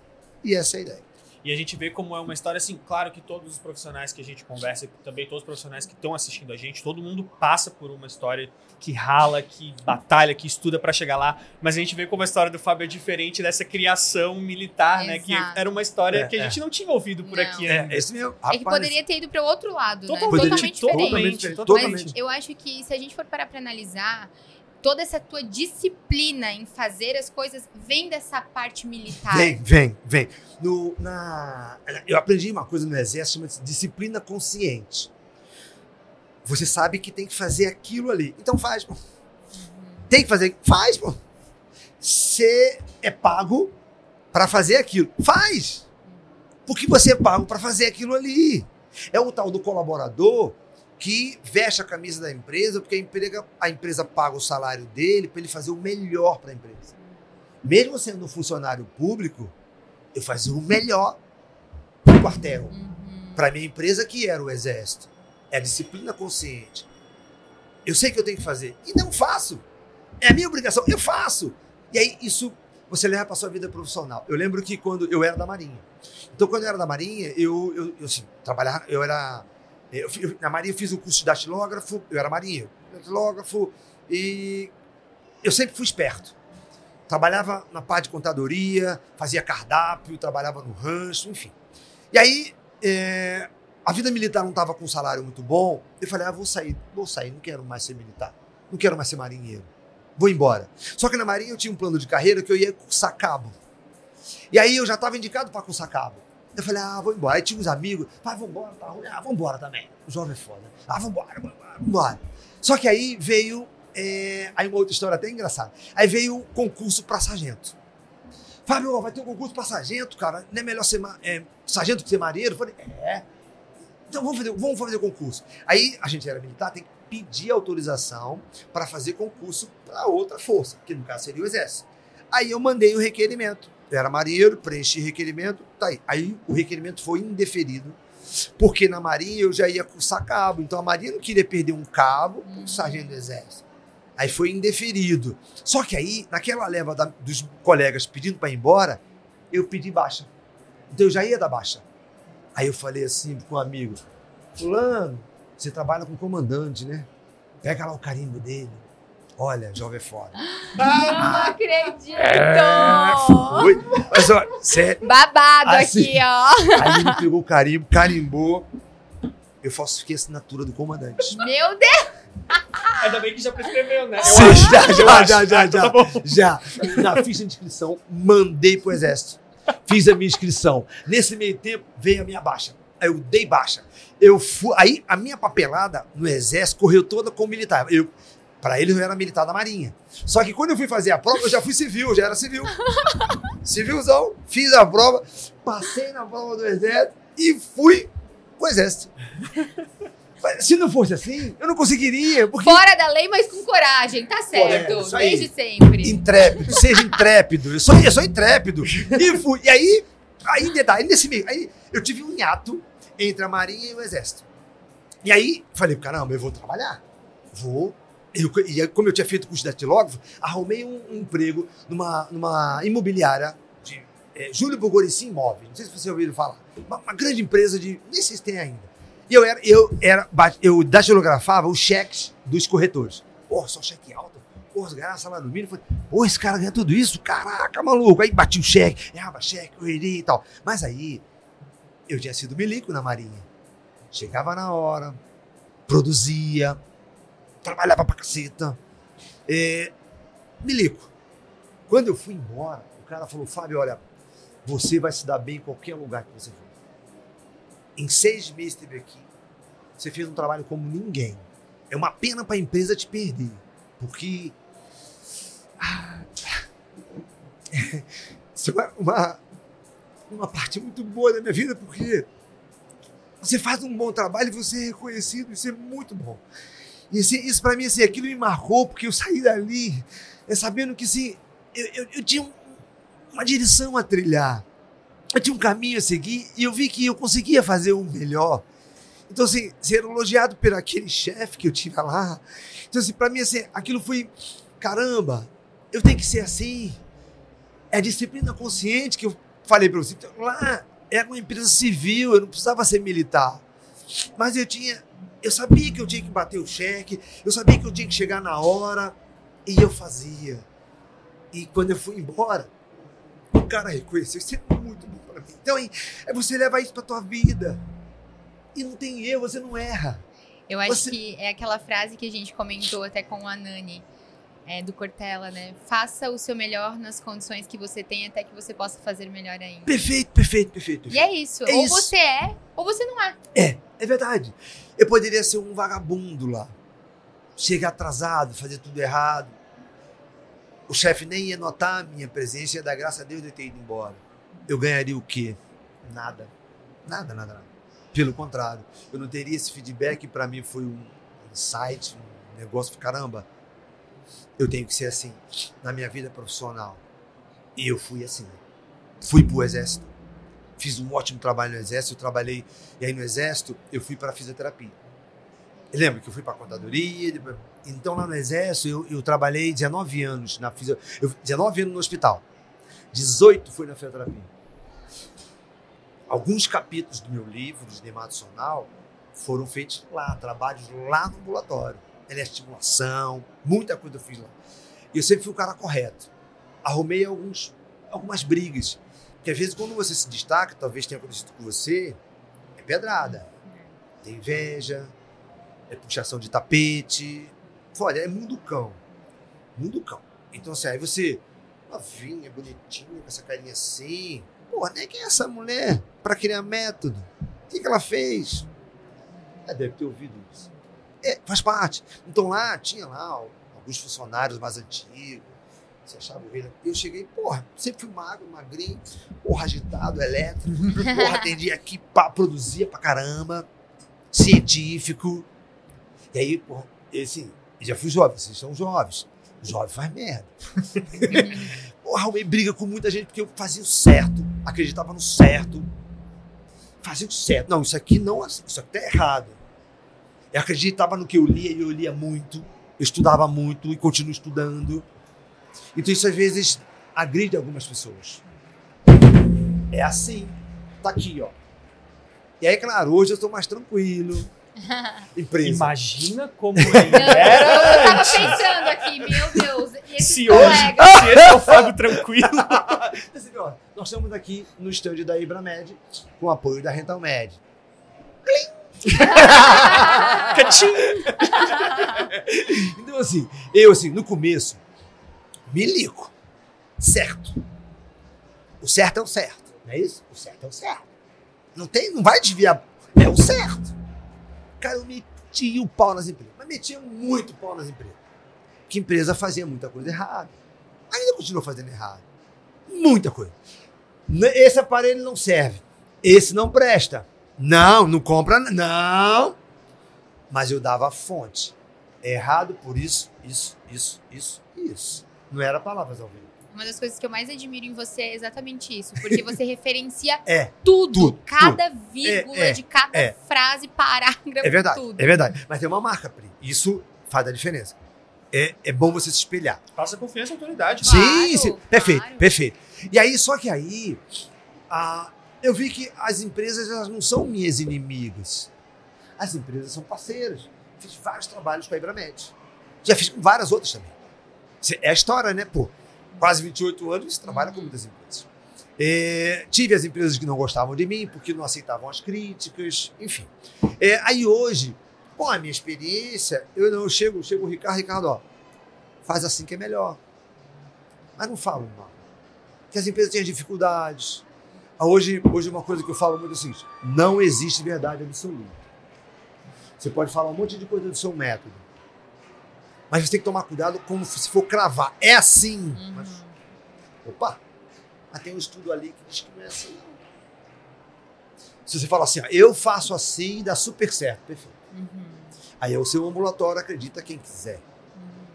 E essa é a ideia. E a gente vê como é uma história assim, claro que todos os profissionais que a gente conversa, também todos os profissionais que estão assistindo a gente, todo mundo passa por uma história que rala, que batalha, que estuda pra chegar lá, mas a gente vê como a história do Fábio é diferente dessa criação militar, né, que Exato. era uma história É, que a gente não tinha ouvido por Não. aqui É, esse meu. É que poderia ter ido para o outro lado, né? Totalmente, Totalmente totalmente, diferente. diferente, totalmente. Mas eu acho que se a gente for parar para analisar, toda essa tua disciplina em fazer as coisas vem dessa parte militar. Vem, vem, vem. No, na, eu aprendi uma coisa no exército, chama-se disciplina consciente. Você sabe que tem que fazer aquilo ali. Então faz, pô. Tem que fazer, faz, pô. Você é pago para fazer aquilo. Faz! Porque você é pago para fazer aquilo ali. É o tal do colaborador que veste a camisa da empresa porque a empresa, a empresa paga o salário dele para ele fazer o melhor para a empresa. Mesmo sendo um funcionário público, eu fazia o melhor pro quartel. Uhum. Para minha empresa, que era o Exército. É a disciplina consciente. Eu sei que eu tenho que fazer. E não faço. É a minha obrigação. Eu faço. E aí, isso você leva para sua vida profissional. Eu lembro que quando eu era da Marinha. Então, quando eu era da Marinha, eu, eu, eu assim, trabalhava, eu era. Eu, eu- na Marinha eu fiz o curso de datilógrafo, eu era marinheiro. Datilógrafo, e eu sempre fui esperto. Trabalhava na parte de contadoria, fazia cardápio, trabalhava no rancho, enfim. E aí, é, a vida militar não estava com um salário muito bom. Eu falei, ah, vou sair, vou sair, não quero mais ser militar. Não quero mais ser marinheiro. Vou embora. Só que na Marinha eu tinha um plano de carreira que eu ia cursar cabo. E aí eu já estava indicado para cursar cabo. Eu falei, ah, vou embora. Aí tinha uns amigos, ah, vambora, tá ruim. Ah, vambora também. O jovem é foda. Ah, vambora, vambora, vambora. Só que aí veio, é, aí uma outra história até engraçada. Aí veio o concurso para sargento. Fábio, vai ter um concurso para sargento, cara. Não é melhor ser ma- é, sargento que ser marinheiro? Eu falei, é. Então vamos fazer, vamos fazer concurso. Aí a gente era militar, tem que pedir autorização para fazer concurso para outra força, que no caso seria o exército. Aí eu mandei o requerimento. Era marinheiro, preenchi requerimento, tá aí. Aí o requerimento foi indeferido, porque na marinha eu já ia cursar cabo. Então a marinha não queria perder um cabo Hum. um sargento do exército. Aí foi indeferido. Só que aí, naquela leva da- dos colegas pedindo para ir embora, eu pedi baixa. Então eu já ia dar baixa. Aí eu falei assim com um amigo: Fulano, você trabalha com comandante, né? Pega lá o carimbo dele. Olha, jovem é foda. Não acredito! É, foi. Mas olha, sério. Babado Assim. aqui, ó. Aí ele pegou o carimbo, carimbou. Eu falsifiquei a assinatura do comandante. Meu Deus! Ainda bem que já prescreveu, né? Eu Sim, acho. já, Eu já, acho. já, já, Então já. Tá. Já. Na ficha de inscrição, mandei pro exército. Fiz a minha inscrição. Nesse meio tempo, veio a minha baixa. Aí eu dei baixa. Eu fui, aí a minha papelada no exército correu toda como militar. Eu, para eles eu era militar da marinha. Só que quando eu fui fazer a prova, eu já fui civil, já era civil. Civilzão, fiz a prova, passei na prova do exército e fui pro exército. Mas Se não fosse assim, eu não conseguiria, porque Fora da lei, mas com coragem, tá certo. isso aí. Desde sempre. Intrépido, seja intrépido. Eu sou, eu sou intrépido. E fui. E aí, aí detalhe, nesse meio, aí eu tive um hiato entre a Marinha e o Exército. E aí, falei, caramba, eu vou trabalhar. Vou. Eu, e como eu tinha feito curso de datilógrafo, arrumei um, um emprego numa, numa imobiliária de é, Júlio Bogorici Imóveis. Não sei se você ouviu falar. Uma, uma, grande empresa de. Nem sei se tem ainda. E eu era, eu era, eu datilografava os cheques dos corretores. Pô, só cheque alto. Pô, ganhar salário mínimo. Falei, pô, esse cara ganha tudo isso? Caraca, maluco. Aí bati o cheque, errava cheque, correria e tal. Mas aí, eu tinha sido milico na Marinha. Chegava na hora, produzia, trabalhava pra caceta. É, milico. Quando eu fui embora, o cara falou, Fábio, olha, você vai se dar bem em qualquer lugar que você for. Em seis meses esteve aqui, você fez um trabalho como ninguém. É uma pena para a empresa te perder, porque isso é uma, uma parte muito boa da minha vida, porque você faz um bom trabalho e você é reconhecido, isso é muito bom. E assim, isso para mim, assim, aquilo me marcou, porque eu saí dali é, sabendo que assim, eu, eu, eu tinha um, uma direção a trilhar. Eu tinha um caminho a seguir e eu vi que eu conseguia fazer o melhor. Então, assim, ser elogiado por aquele chefe que eu tive lá. Então, assim, para mim, assim, aquilo foi, caramba, eu tenho que ser assim. É a disciplina consciente que eu falei para você. Então, lá era uma empresa civil, eu não precisava ser militar. Mas eu tinha, eu sabia que eu tinha que bater o cheque, eu sabia que eu tinha que chegar na hora e eu fazia. E quando eu fui embora, o cara reconheceu, isso é muito bom para mim. Então, é você levar isso para tua vida. E não tem erro, você não erra. Eu acho Você- que é aquela frase que a gente comentou até com a Nani, é, do Cortella, né? Faça o seu melhor nas condições que você tem até que você possa fazer melhor ainda. Perfeito, perfeito, perfeito. E é isso. É ou isso. você é, ou você não é. É, é verdade. Eu poderia ser um vagabundo lá. Chegar atrasado, fazer tudo errado. O chefe nem ia notar a minha presença, ia dar graças a Deus de ter ido embora. Eu ganharia o quê? Nada. Nada, nada, nada. Pelo contrário, eu não teria esse feedback, para mim foi um insight, um negócio, caramba, eu tenho que ser assim na minha vida profissional. E eu fui assim. Fui pro exército. Fiz um ótimo trabalho no exército, eu trabalhei e aí no exército eu fui para fisioterapia. Lembra que eu fui para contadoria, depois- então lá no exército eu, eu trabalhei 19 anos na fisio, eu, 19 anos no hospital. 18 foi na fisioterapia. Alguns capítulos do meu livro de dermatosonal foram feitos lá, trabalhos lá no ambulatório. Estimulação, muita coisa eu fiz lá. E eu sempre fui o cara correto. Arrumei alguns, algumas brigas. Porque às vezes quando você se destaca, talvez tenha acontecido com você, é pedrada. Tem inveja, é puxação de tapete. Olha, é mundo cão. Mundo cão. Então assim, aí você, novinha, bonitinha, com essa carinha assim. Porra, nem quem é essa mulher pra criar método? O que, que ela fez? É, deve ter ouvido isso. É, faz parte. Então lá, tinha lá alguns funcionários mais antigos. Você achava o rei. Eu cheguei, porra, sempre fui magro, magrinho, porra, agitado, elétrico. Porra, atendia aqui, pá, produzia pra caramba, científico. E aí, porra, e assim, eu já fui jovem, vocês são jovens. Jovem faz merda. Porra, arrumei briga com muita gente porque eu fazia o certo, acreditava no certo. Fazia o certo. Não, isso aqui não, isso aqui tá errado. Eu acreditava no que eu lia e eu lia muito. Eu estudava muito e continuo estudando. Então isso às vezes agride algumas pessoas. É assim. Tá aqui, ó. E aí, claro, hoje eu estou mais tranquilo. Empresa. Imagina como ele Não, eu era tava pensando aqui, meu Deus, e Se hoje, se esse é o Fábio tranquilo. Nós estamos aqui no estande da Ibramed, com apoio da Rental Med. Catim. Então, assim, eu, assim, no começo, me ligo. Certo. O certo é o certo. Não é isso? O certo é o certo. Não tem, não vai desviar. É o certo. Cara, eu meti o pau nas empresas. Mas metia muito pau nas empresas. Que empresa fazia muita coisa errada. Ainda continua fazendo errado. Muita coisa. N- Esse aparelho não serve. Esse não presta. Não, não compra. Não. Mas eu dava a fonte. É errado por isso, isso, isso, isso, isso. Não era palavras ao vivo. Uma das coisas que eu mais admiro em você é exatamente isso. Porque você referencia É, tudo. tudo, cada vírgula É, é, de cada é. frase, parágrafo, é verdade. tudo. É verdade. Mas tem uma marca, Pri. Isso faz a diferença. É, é bom você se espelhar. Passa confiança e autoridade. Claro, sim, sim. Perfeito, claro. perfeito. E aí, só que aí, ah, eu vi que as empresas elas não são minhas inimigas. As empresas são parceiras. Fiz vários trabalhos com a Ibramed. Já fiz com várias outras também. É a história, né? Pô, quase 28 anos, você trabalha com muitas empresas. É, tive as empresas que não gostavam de mim, porque não aceitavam as críticas, enfim. É, aí hoje, com a minha experiência, eu não chego, chego o Ricardo, Ricardo, ó, faz assim que é melhor. Mas não falo mal. Que as empresas têm dificuldades. Hoje, hoje uma coisa que eu falo muito é o seguinte, não existe verdade absoluta. Você pode falar um monte de coisa do seu método. Mas você tem que tomar cuidado como se for cravar. É assim. Uhum. Mas, opa, mas tem um estudo ali que diz que não é assim. não. Se você fala assim, ó, eu faço assim e dá super certo. Perfeito. Uhum. Aí é o seu ambulatório, acredita quem quiser.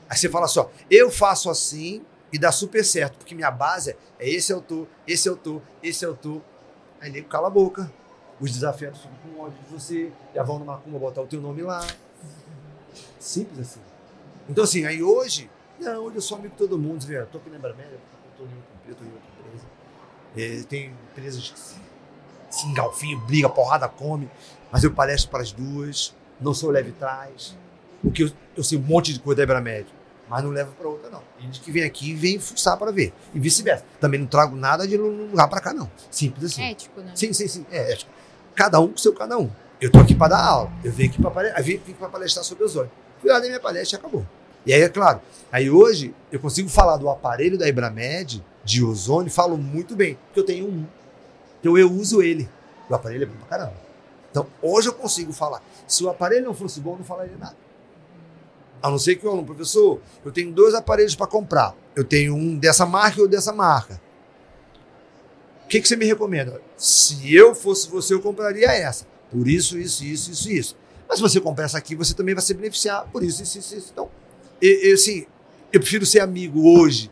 Aí você fala só, eu faço assim e dá super certo, porque minha base é esse eu tô, esse eu tô, esse eu tô. Aí nego cala a boca. Os desafiados ficam com ódio de você, já vão no Macumba botar o teu nome lá. Simples assim. Então assim, aí hoje, não, hoje eu sou amigo de todo mundo, vê, tô aqui na eu tô em outra empresa, tô em outra empresa. É, tem empresas que se, se engalfinham, briga, porrada, come, mas eu palestro para as duas, não sou leve trás, porque eu, eu sei um monte de coisa da Ibramed, mas não levo para outra, não. Tem gente que vem aqui e vem fuçar para ver. E vice-versa. Também não trago nada de lugar para cá, não. Simples assim. Ético, né? Sim, sim, sim. É, é, cada um com seu cada um. Eu tô aqui para dar aula. Eu venho aqui para vim, vim para palestrar sobre ozônio. Fui lá da minha palestra e acabou. E aí, é claro, aí hoje eu consigo falar do aparelho da Ibramed, de ozônio, falo muito bem, porque eu tenho um. Então eu uso ele. O aparelho é bom pra caramba. Então hoje eu consigo falar. Se o aparelho não fosse bom, eu não falaria nada. A não ser que eu aluno, professor, eu tenho dois aparelhos para comprar. Eu tenho um dessa marca e outro dessa marca. O que, que você me recomenda? Se eu fosse você, eu compraria essa. Por isso, isso, isso, isso, isso. Mas se você comprar essa aqui, você também vai se beneficiar por isso, isso, isso. isso. Então, eu, assim, eu prefiro ser amigo hoje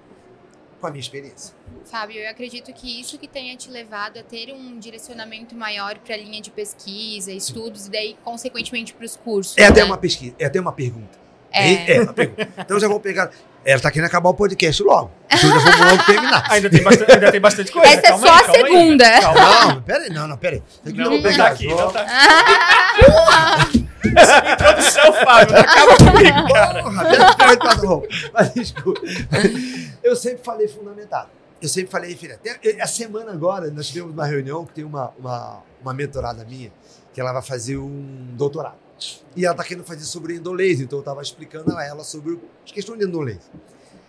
com a minha experiência. Fábio, eu acredito que isso que tenha te levado a ter um direcionamento maior para a linha de pesquisa, estudos e daí, consequentemente, para os cursos. É até né? uma pesquisa, é até uma pergunta. É. É, uma pergunta. Então já vou pegar. Ela tá querendo acabar o podcast logo. Então já vamos logo terminar. Ainda tem bastante, ainda tem bastante coisa. Essa é calma só aí, a calma aí. segunda. Calma. Não, peraí, não, não, peraí. Tem que Não, não tá aqui, não tá Essa introdução, Fábio, acaba comigo, cara. Porra. Mas escuta. Eu sempre falei fundamentado. Eu sempre falei referente. Até A semana agora, nós tivemos uma reunião que tem uma, uma, uma mentorada minha, que ela vai fazer um doutorado. E ela está querendo fazer sobre endolase, então eu estava explicando a ela sobre as questões de endolase.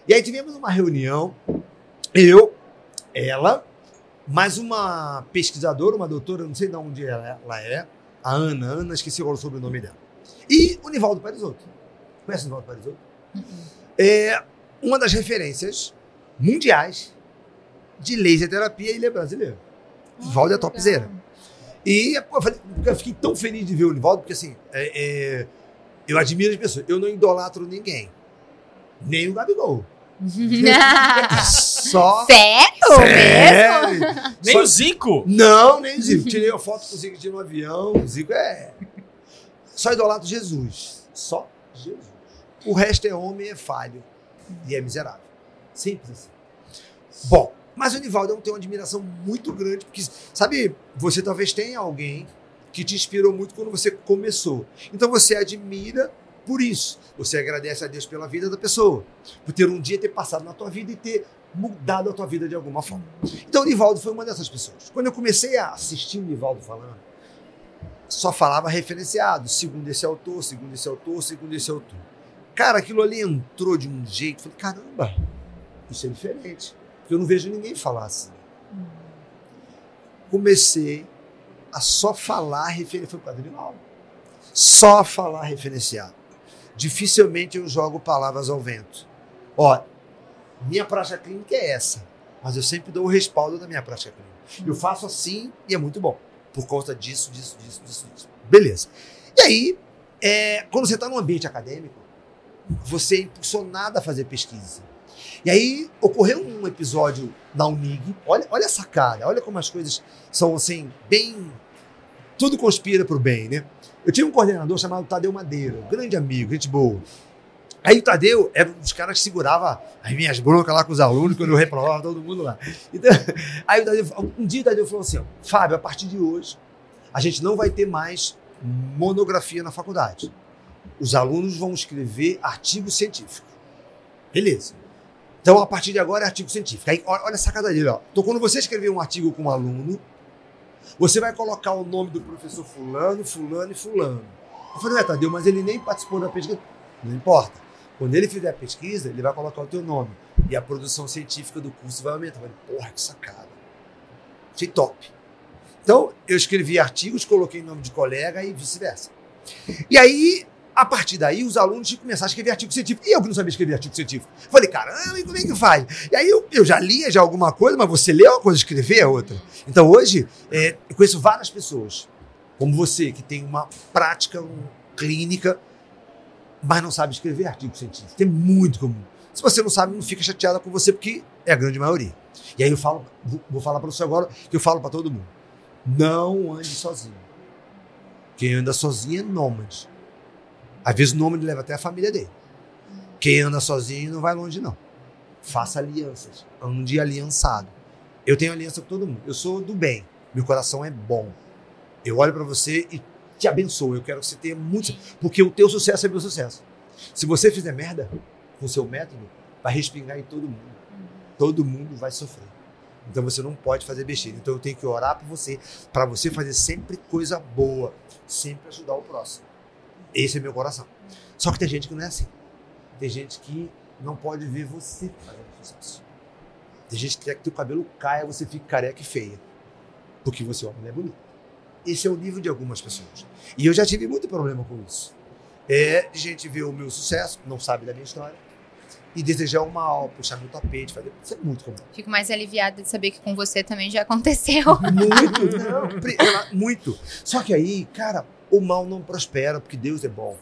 E aí tivemos uma reunião, eu, ela, mais uma pesquisadora, uma doutora, não sei de onde ela ela é, a Ana, Ana, esqueci o sobrenome dela. E o Nivaldo Parisotto. Conhece o Nivaldo Parisotto? É uma das referências mundiais de laser terapia e ele é brasileiro. Nivaldo é topzera. E pô, eu, falei, eu fiquei tão feliz de ver o Nivaldo, porque assim, é- é, eu admiro as pessoas. Eu não idolatro ninguém. Nem o Gabigol. Só. Sério? mesmo? Sério? Nem Só- o Zico. Não, nem o Zico. Tirei a foto com o Zico de no avião. O Zico é. Só idolatro Jesus. Só Jesus. O resto é homem, é falho. E é miserável. Simples assim. Bom, mas o Nivaldo eu tenho uma admiração muito grande, porque, sabe, você talvez tenha alguém que te inspirou muito quando você começou. Então você admira por isso. Você agradece a Deus pela vida da pessoa. Por ter um dia ter passado na tua vida e ter mudado a tua vida de alguma forma. Então o Nivaldo foi uma dessas pessoas. Quando eu comecei a assistir o Nivaldo falando, só falava referenciado, segundo esse autor, segundo esse autor, segundo esse autor. Cara, aquilo ali entrou de um jeito, falei, caramba, isso é diferente. Porque eu não vejo ninguém falar assim. Comecei a só falar referenciado. Foi Nivaldo. Só falar referenciado. Dificilmente eu jogo palavras ao vento. Ó, minha prática clínica é essa, mas eu sempre dou o respaldo da minha prática clínica. Eu faço assim e é muito bom, por conta disso, disso, disso, disso, disso. Beleza. E aí, é, quando você está num ambiente acadêmico, você é impulsionado a fazer pesquisa. E aí ocorreu um episódio na Unig. Olha, olha essa cara, olha como as coisas são assim, bem. Tudo conspira para o bem, né? Eu tinha um coordenador chamado Tadeu Madeira, um grande amigo, gente boa. Aí o Tadeu era um dos caras que segurava as minhas broncas lá com os alunos, quando eu reprovava todo mundo lá. Então, aí Tadeu, um dia o Tadeu falou assim: Fábio, a partir de hoje, a gente não vai ter mais monografia na faculdade. Os alunos vão escrever artigo científico. Beleza. Então, a partir de agora é artigo científico. Aí, olha a sacada dele, ó. Então, quando você escrever um artigo com um aluno, você vai colocar o nome do professor fulano, fulano e fulano. Eu falei, ué, Tadeu, mas ele nem participou da pesquisa. Não importa. Quando ele fizer a pesquisa, ele vai colocar o teu nome. E a produção científica do curso vai aumentar. Eu falei, porra, que sacada. Achei top. Então, eu escrevi artigos, coloquei nome de colega e vice-versa. E aí, a partir daí, os alunos tinham que começar a escrever artigo científico. E eu que não sabia escrever artigo científico. Falei, caramba, e como é que faz? E aí eu, eu já lia já alguma coisa, mas você lê uma coisa, escrever é outra. Então hoje, é, eu conheço várias pessoas, como você, que tem uma prática clínica, mas não sabe escrever artigo científico. É muito comum. Se você não sabe, não fica chateada com você, porque é a grande maioria. E aí eu falo, vou falar para você agora, que eu falo para todo mundo. Não ande sozinho. Quem anda sozinho é nômade. Às vezes o nômade leva até a família dele. Quem anda sozinho não vai longe, não. Faça alianças. Ande aliançado. Eu tenho aliança com todo mundo. Eu sou do bem. Meu coração é bom. Eu olho para você e te abençoo. Eu quero que você tenha muito. Porque o teu sucesso é meu sucesso. Se você fizer merda com o seu método, vai respingar em todo mundo. Todo mundo vai sofrer. Então você não pode fazer besteira. Então eu tenho que orar por você, para você fazer sempre coisa boa, sempre ajudar o próximo. Esse é meu coração. Só que tem gente que não é assim. Tem gente que não pode ver você fazendo sucesso. Tem gente que quer que teu cabelo caia, você fique careca e feia. Porque você é uma mulher bonita. Esse é o nível de algumas pessoas. E eu já tive muito problema com isso. É de gente ver o meu sucesso, não sabe da minha história, e desejar o mal, puxar meu tapete, fazer. Isso é muito comum. Fico mais aliviada de saber que com você também já aconteceu. Muito, não, muito. Só que aí, cara, o mal não prospera porque Deus é bom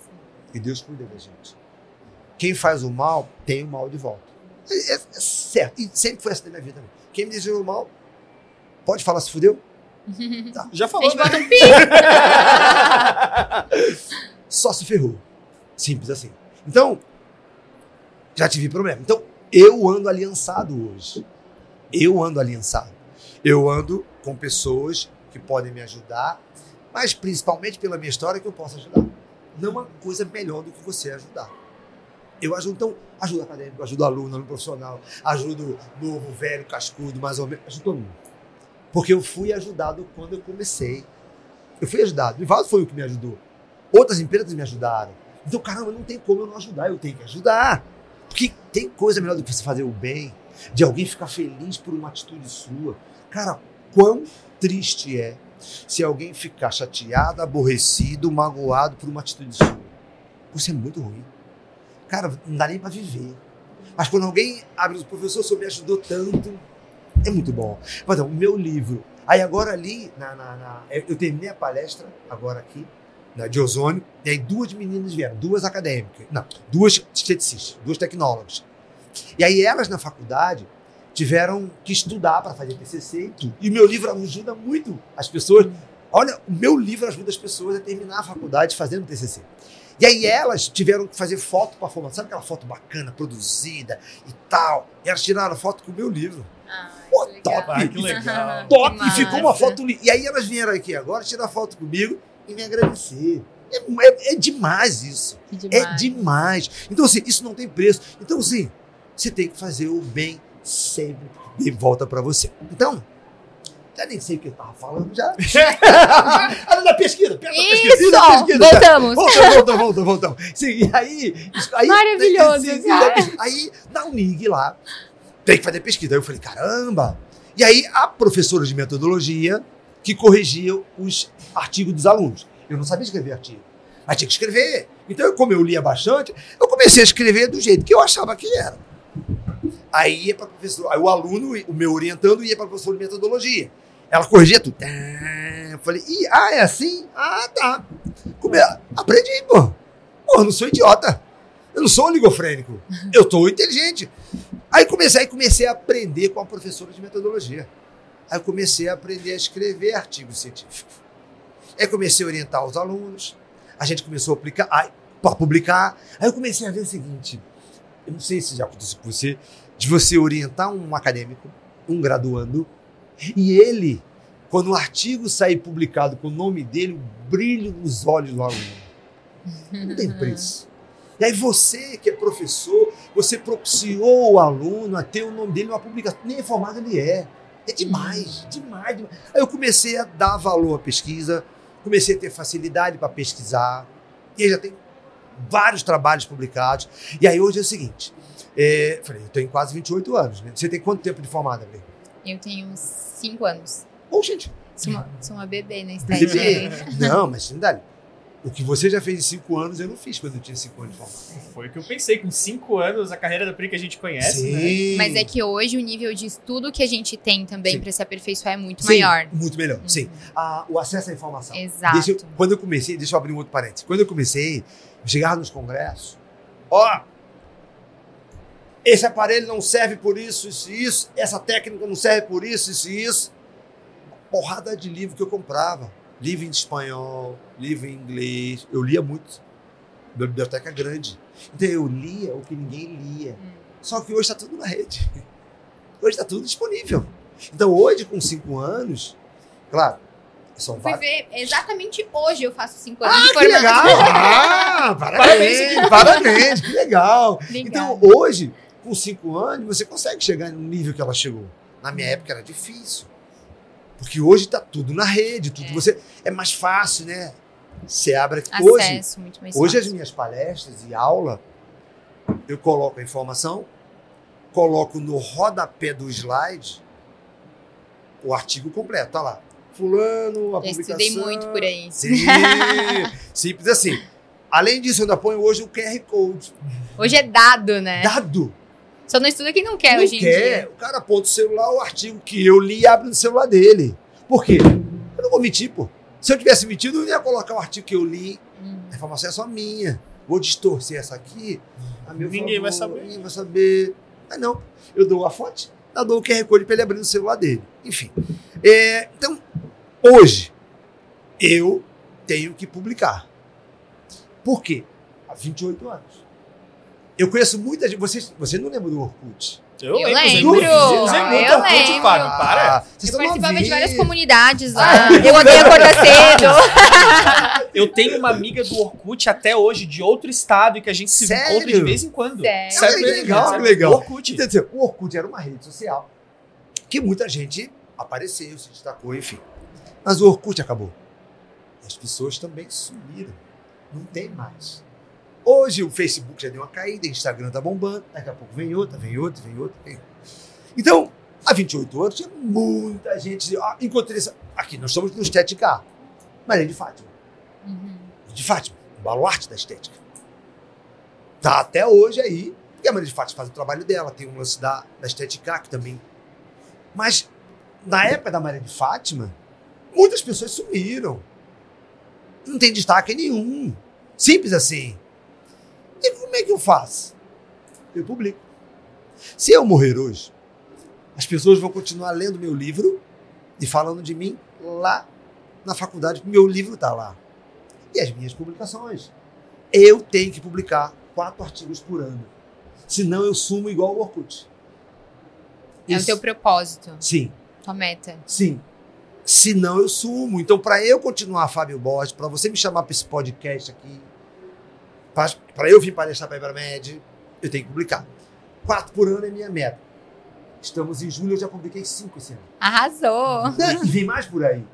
e Deus cuida da gente. Quem faz o mal tem o mal de volta. É, é certo. E sempre foi assim na minha vida. Quem me desejou o mal, pode falar se fudeu? Tá. Já falou. A gente né? bota um pi. Só se ferrou. Simples assim. Então, já tive problema. Então, eu ando aliançado hoje. Eu ando aliançado. Eu ando com pessoas que podem me ajudar mas principalmente pela minha história que eu posso ajudar. Não há coisa melhor do que você ajudar. Eu ajudo, então, ajudo acadêmico, ajudo aluno, aluno profissional, ajudo novo, velho, cascudo, mais ou menos, ajudo todo mundo. Porque eu fui ajudado quando eu comecei. Eu fui ajudado. O Ivaldo foi o que me ajudou. Outras empresas me ajudaram. Então, caramba, não tem como eu não ajudar, eu tenho que ajudar. Porque tem coisa melhor do que você fazer o bem, de alguém ficar feliz por uma atitude sua. Cara, quão triste é se alguém ficar chateado, aborrecido, magoado por uma atitude sua. Isso é muito ruim. Cara, não dá nem para viver. Mas quando alguém abre o professor, você me ajudou tanto, é muito bom. Mas o meu livro. Aí agora ali, na, na, na, eu terminei a palestra, agora aqui, na, de ozônio, e aí duas meninas vieram, duas acadêmicas, não, duas esteticistas, duas tecnólogas. E aí elas na faculdade tiveram que estudar para fazer TCC e tudo. E o meu livro ajuda muito as pessoas. Olha, o meu livro ajuda as pessoas a terminar a faculdade fazendo TCC. E aí elas tiveram que fazer foto para formação. Sabe aquela foto bacana, produzida e tal? E elas tiraram foto com o meu livro. Ai, Pô, que top! Ah, que legal. Top! Que E ficou uma foto. li- E aí elas vieram aqui agora tirar foto comigo e me agradecer. É, é- é demais isso. Que É demais. Então, assim, isso não tem preço. Então, assim, você tem que fazer o bem sempre e volta pra você. Então, já nem sei o que eu tava falando já. ah, da pesquisa, pega da pesquisa. Isso! da pesquisa. Voltamos! Voltamos, voltamos, voltamos, voltamos. Sim, e aí, aí. Maravilhoso, sim, sim. Aí, na Unig lá, tem que fazer pesquisa. Aí eu falei, caramba! E aí, a professora de metodologia que corrigia os artigos dos alunos. Eu não sabia escrever artigo, mas tinha que escrever. Então, como eu lia bastante, eu comecei a escrever do jeito que eu achava que era. Aí ia para professor, aí o aluno, o meu orientando, ia para professor de metodologia. Ela corrigia tudo. Eu falei, Ih, ah, é assim? Ah, tá. Come... Aprendi, pô. Pô, eu não sou idiota. Eu não sou oligofrênico. Eu tô inteligente. Aí comecei, aí comecei a aprender com a professora de metodologia. Aí comecei a aprender a escrever artigos científicos. Aí comecei a orientar os alunos. A gente começou a aplicar, para publicar. Aí eu comecei a ver o seguinte: eu não sei se já aconteceu com você, de você orientar um acadêmico, um graduando, e ele, quando o artigo sair publicado com o nome dele, o brilho nos olhos do aluno. Não tem preço. E aí você, que é professor, você propiciou o aluno a ter o nome dele numa publicação, nem informado ele é. É demais, demais, demais. Aí eu comecei a dar valor à pesquisa, comecei a ter facilidade para pesquisar, e aí já tem vários trabalhos publicados. E aí hoje é o seguinte, é, falei, eu tenho quase 28 anos, né? Você tem quanto tempo de formada, Bê? Eu tenho uns 5 anos. Ô, gente. Sou uma, sou uma bebê na estética. Bebê. Não, mas Sindali, o que você já fez em 5 anos, eu não fiz quando eu tinha 5 anos de formada. Foi o que eu pensei, com 5 anos, a carreira da Pri que a gente conhece, né? Sim. né? Mas é que hoje o nível de estudo que a gente tem também para se aperfeiçoar é muito Sim, maior. Muito melhor, Uhum. sim. Ah, o acesso à informação. Exato. Deixa eu- quando eu comecei, deixa eu abrir um outro parênteses. Quando eu comecei, eu chegava nos congressos, ó, esse aparelho não serve por isso, isso e isso, essa técnica não serve por isso, isso e isso. Porrada de livro que eu comprava. Livro em espanhol, livro em inglês. Eu lia muito. Minha biblioteca é grande. Então eu lia o que ninguém lia. Hum. Só que hoje está tudo na rede. Hoje está tudo disponível. Então hoje, com cinco anos, claro, são Fui ver exatamente hoje eu faço 5 anos de Ah, que legal! Ah, parabéns, parabéns, que legal. Então, Obrigada. hoje, com cinco anos, você consegue chegar no nível que ela chegou. Na minha época era difícil. Porque hoje está tudo na rede, tudo É. você. É mais fácil, né? Você abre aqui. Hoje, Acesso muito mais hoje as fácil. minhas palestras e aula, eu coloco a informação, coloco no rodapé do slide o artigo completo. Tá lá. Fulano, a Eu publicação. estudei muito por aí. Sim, simples assim. Além disso, eu ainda ponho hoje o QR Code. Hoje é dado, né? Dado. Só não estuda quem não quer não hoje em quer. dia. O cara aponta o celular, o artigo que eu li e abre no celular dele. Por quê? Eu não vou mentir, pô. Se eu tivesse mentido, eu não ia colocar o artigo que eu li. Hum. A informação é só minha. Vou distorcer essa aqui. A meu Ninguém vai favor, saber. Ninguém vai saber. Mas não. Eu dou a fonte, eu dou o QR Code para ele abrir no celular dele. Enfim. É, então, hoje, eu tenho que publicar. Por quê? Há 28 anos. Eu conheço muita gente. Você, você não lembra do Orkut? Eu, Eu lembro, usei eu muito Orkut, lembro. Fábio, para. Ah, vocês Eu participava de várias comunidades lá. Ah, eu odeio acordar cedo. Eu tenho uma amiga do Orkut até hoje, de outro estado, e que a gente se Sério? encontra de vez em quando. Sério? Ah, que legal, que legal. do Orkut. Quer dizer, o Orkut era uma rede social que muita gente apareceu, se destacou, enfim. Mas o Orkut acabou. As pessoas também sumiram. Não tem mais. Hoje o Facebook já deu uma caída, o Instagram tá bombando, daqui a pouco vem outra, vem outra, vem outra, vem outra. Então, há 28 anos tinha muita gente. Ah, encontrei essa. Aqui, nós estamos no Estética Maria de Fátima. Uhum. De Fátima, um baluarte da estética. Tá até hoje aí, porque a Maria de Fátima faz o trabalho dela, tem um lance da, da estética que também. Mas, na época da Maria de Fátima, muitas pessoas sumiram. Não tem destaque nenhum. Simples assim. E como é que eu faço? Eu publico. Se eu morrer hoje, as pessoas vão continuar lendo meu livro e falando de mim lá na faculdade, porque meu livro está lá. E as minhas publicações. Eu tenho que publicar quatro artigos por ano. Senão eu sumo igual o Orkut. É o Isso. teu propósito, Sim, tua meta. sim. Senão eu sumo. Então, para eu continuar, Fábio Borges, para você me chamar para esse podcast aqui, para eu vir palestrar para a Ibramed, eu tenho que publicar. Quatro por ano é minha meta. Estamos em julho, eu já publiquei cinco esse ano. Arrasou. Não, E vem mais por aí.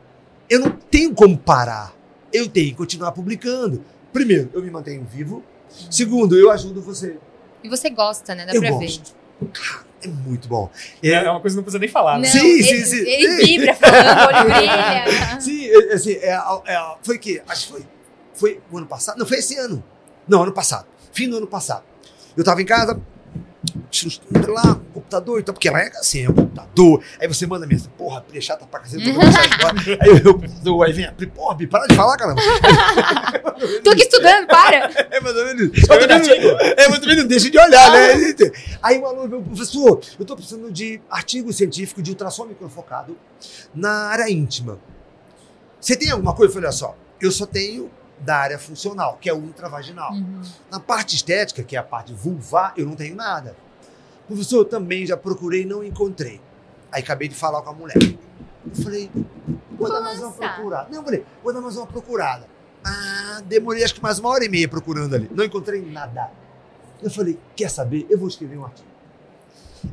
Eu não tenho como parar. Eu tenho que continuar publicando. Primeiro, eu me mantenho vivo. Segundo, eu ajudo você. E você gosta, né? Dá eu pra gosto. Cara, é muito bom. É, É, é uma coisa que não precisa nem falar, ver. né? Não, Sim, sim, ele, sim. ele vibra falando, olho brilha. Sim, é, assim, é, é, foi que? Acho que foi. Foi o ano passado? Não, foi esse ano. Não, ano passado. Fim do ano passado. Eu tava em casa, lá, computador, então, porque ela é assim, é um computador. Aí você manda mensagem, porra, Pri, é chata pra cacete, eu tô. Aí eu, computador, aí vem a Pri, porra, Pri, para de falar, caramba. Tô aqui estudando, para! É, mas também, mas também, não- é, mas também não deixa de olhar, né? Aí o aluno, meu professor, eu tô precisando de artigo científico de ultrassom microfocado na área íntima. Você tem alguma coisa? Eu falei, olha só, eu só tenho da área funcional, que é o ultravaginal. Uhum. Na parte estética, que é a parte vulvar, eu não tenho nada. Professor, eu também já procurei e não encontrei. Aí acabei de falar com a mulher. Eu falei, vou dar mais uma procurada. Não, eu falei, vou dar mais uma procurada. Ah, demorei acho que mais uma hora e meia procurando ali. Não encontrei nada. Eu falei, quer saber? Eu vou escrever um artigo.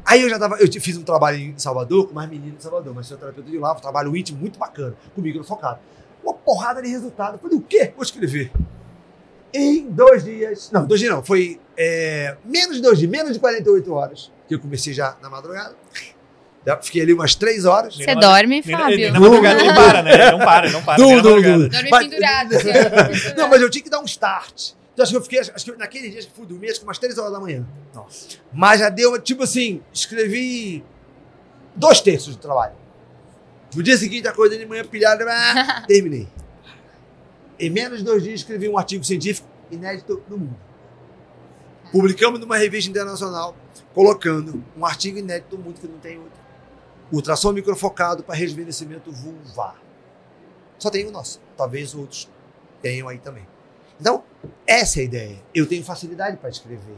Aí eu já tava, eu fiz um trabalho em Salvador com mais meninos em Salvador, mas sou terapeuta de lá, um trabalho íntimo muito bacana, comigo focado. Uma porrada de resultado. Eu falei, o quê? Vou escrever. Em dois dias. Não, dois dias não. Foi é, menos de dois dias, menos de 48 horas. Que eu comecei já na madrugada. Fiquei ali umas três horas. Você dorme, Nem- Fábio? nem Na madrugada ele para, né? Ele não para, não para. madrugada. Dudu. Dorme Mas- pendurado. assim. Não, mas eu tinha que dar um start. Então acho que eu fiquei, acho que naquele dia que fui dormir, acho que umas três horas da manhã. Nossa. Mas já deu, tipo assim, escrevi dois terços do trabalho. No dia seguinte, acordei de manhã pilhado, ah, terminei. Em menos de dois dias, escrevi um artigo científico inédito no mundo. Publicamos numa revista internacional, colocando um artigo inédito no mundo que não tem outro. Ultrassom microfocado para rejuvenescimento vulvar. Só tem o nosso. Talvez outros tenham aí também. Então, essa é a ideia. Eu tenho facilidade para escrever.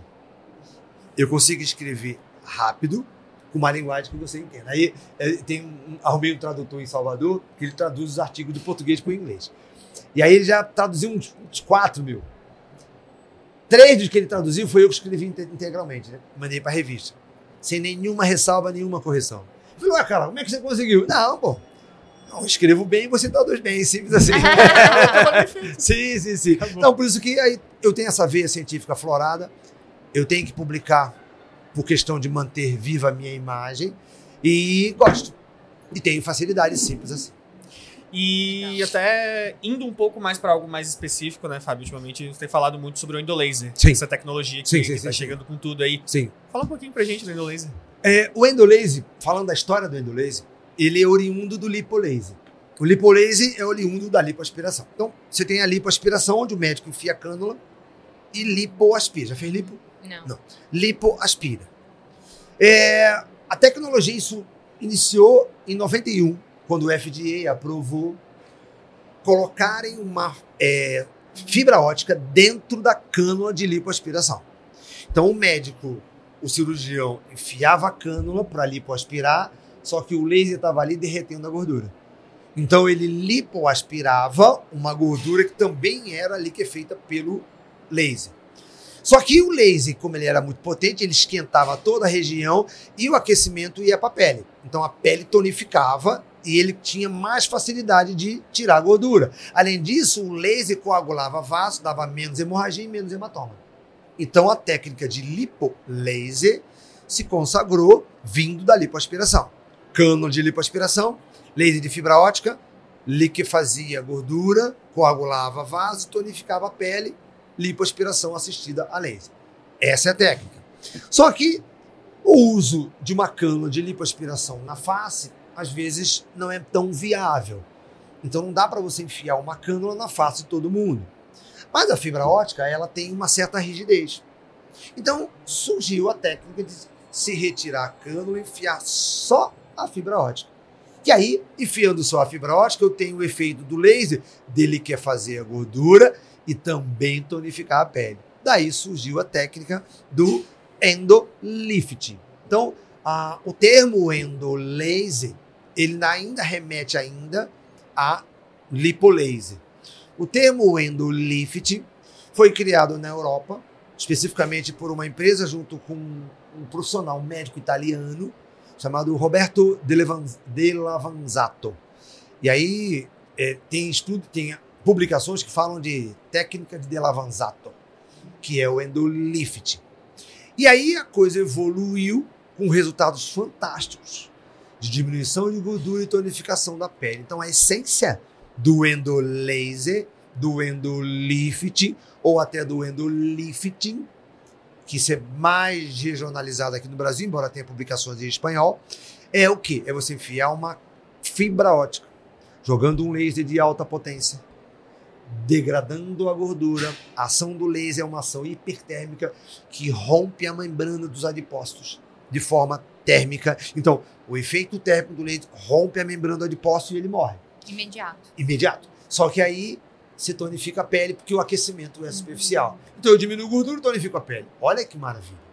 Eu consigo escrever rápido, com uma linguagem que você entenda. Aí eh, tem um, arrumei um tradutor em Salvador que ele traduz os artigos do português para o inglês. E aí ele já traduziu uns, uns 4 mil. Três dos que ele traduziu foi eu que escrevi inte- integralmente, né? Mandei para a revista. Sem nenhuma ressalva, nenhuma correção. Eu Falei, ué, cara, como é que você conseguiu? Não, pô. Eu escrevo bem e você traduz bem, simples assim. sim, sim, sim. Tá. Então, por isso que aí eu tenho essa veia científica aflorada. Eu tenho que publicar por questão de manter viva a minha imagem. E gosto. E tenho facilidade simples assim. E até indo um pouco mais para algo mais específico, né, Fábio? Ultimamente gente tem falado muito sobre o endolaser. Sim. Essa tecnologia que, Sim, que sim, tá sim, sim. chegando com tudo aí. Sim. Fala um pouquinho pra gente do endolaser. É, o endolaser, falando da história do endolaser, ele é oriundo do lipolaser. O lipolaser é oriundo da lipoaspiração. Então, você tem a lipoaspiração, onde o médico enfia a cânula e lipoaspira. Já fez lipo? Não. Não. Lipoaspira. É, a tecnologia, isso iniciou em 91, quando o FDA aprovou colocarem uma é, fibra ótica dentro da cânula de lipoaspiração. Então, o médico, o cirurgião, enfiava a cânula para lipoaspirar, só que o laser estava ali derretendo a gordura. Então, ele lipoaspirava uma gordura que também era ali que é feita pelo laser. Só que o laser, como ele era muito potente, ele esquentava toda a região e o aquecimento ia para a pele. Então a pele tonificava e ele tinha mais facilidade de tirar a gordura. Além disso, o laser coagulava vaso, dava menos hemorragia e menos hematoma. Então a técnica de lipolaser se consagrou vindo da lipoaspiração. Cano de lipoaspiração, laser de fibra ótica, liquefazia gordura, coagulava vaso, tonificava a pele, lipoaspiração assistida a laser. Essa é a técnica. Só que o uso de uma cânula de lipoaspiração na face, às vezes, não é tão viável. Então não dá para você enfiar uma cânula na face de todo mundo. Mas a fibra ótica, ela tem uma certa rigidez. Então surgiu a técnica de se retirar a cânula e enfiar só a fibra ótica. Que aí, enfiando só a fibra ótica, eu tenho o efeito do laser, dele quer fazer a gordura e também tonificar a pele. Daí surgiu a técnica do endolifting. Então, a- o termo endolaser, ele ainda remete ainda a lipolaser. O termo endolifting foi criado na Europa, especificamente por uma empresa junto com um profissional médico italiano chamado Roberto De Lavanzato. E aí é, tem estudo, tem publicações que falam de técnica de De Lavanzato, que é o endolift. E aí a coisa evoluiu com resultados fantásticos de diminuição de gordura e tonificação da pele. Então a essência do endolaser, do endolifting ou até do endolifting, que isso é mais regionalizado aqui no Brasil, embora tenha publicações em espanhol, é o que? É você enfiar uma fibra ótica, jogando um laser de alta potência, degradando a gordura. A ação do laser é uma ação hipertérmica que rompe a membrana dos adipócitos de forma térmica. Então, o efeito térmico do laser rompe a membrana do adipócito e ele morre. Imediato. Imediato. Só que aí se tonifica a pele porque o aquecimento é superficial. Então eu diminuo a gordura e tonifico a pele. Olha que maravilha.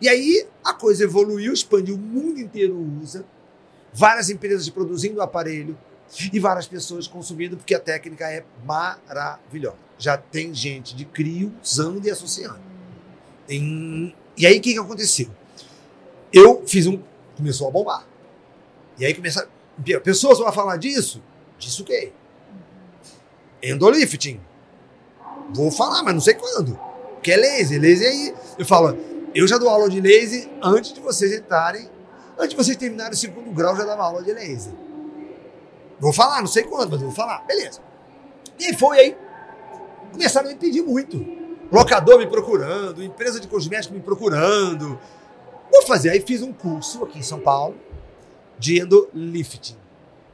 E aí a coisa evoluiu, expandiu, o mundo inteiro usa, várias empresas produzindo o aparelho e várias pessoas consumindo porque a técnica é maravilhosa. Já tem gente de crio usando e associando. E aí o que, que aconteceu? Eu fiz um. Começou a bombar. E aí começaram. Pessoas vão falar disso? Disso o quê? Endolifting. Vou falar, mas não sei quando. Porque é laser. Laser aí. Eu falo, eu já dou aula de laser antes de vocês entrarem. Antes de vocês terminarem o segundo grau, já dava aula de laser. Vou falar, não sei quando, mas vou falar. Beleza. E foi aí. Começaram a me pedir muito. Locador me procurando, empresa de cosméticos me procurando. Vou fazer. Aí fiz um curso aqui em São Paulo de endolifting.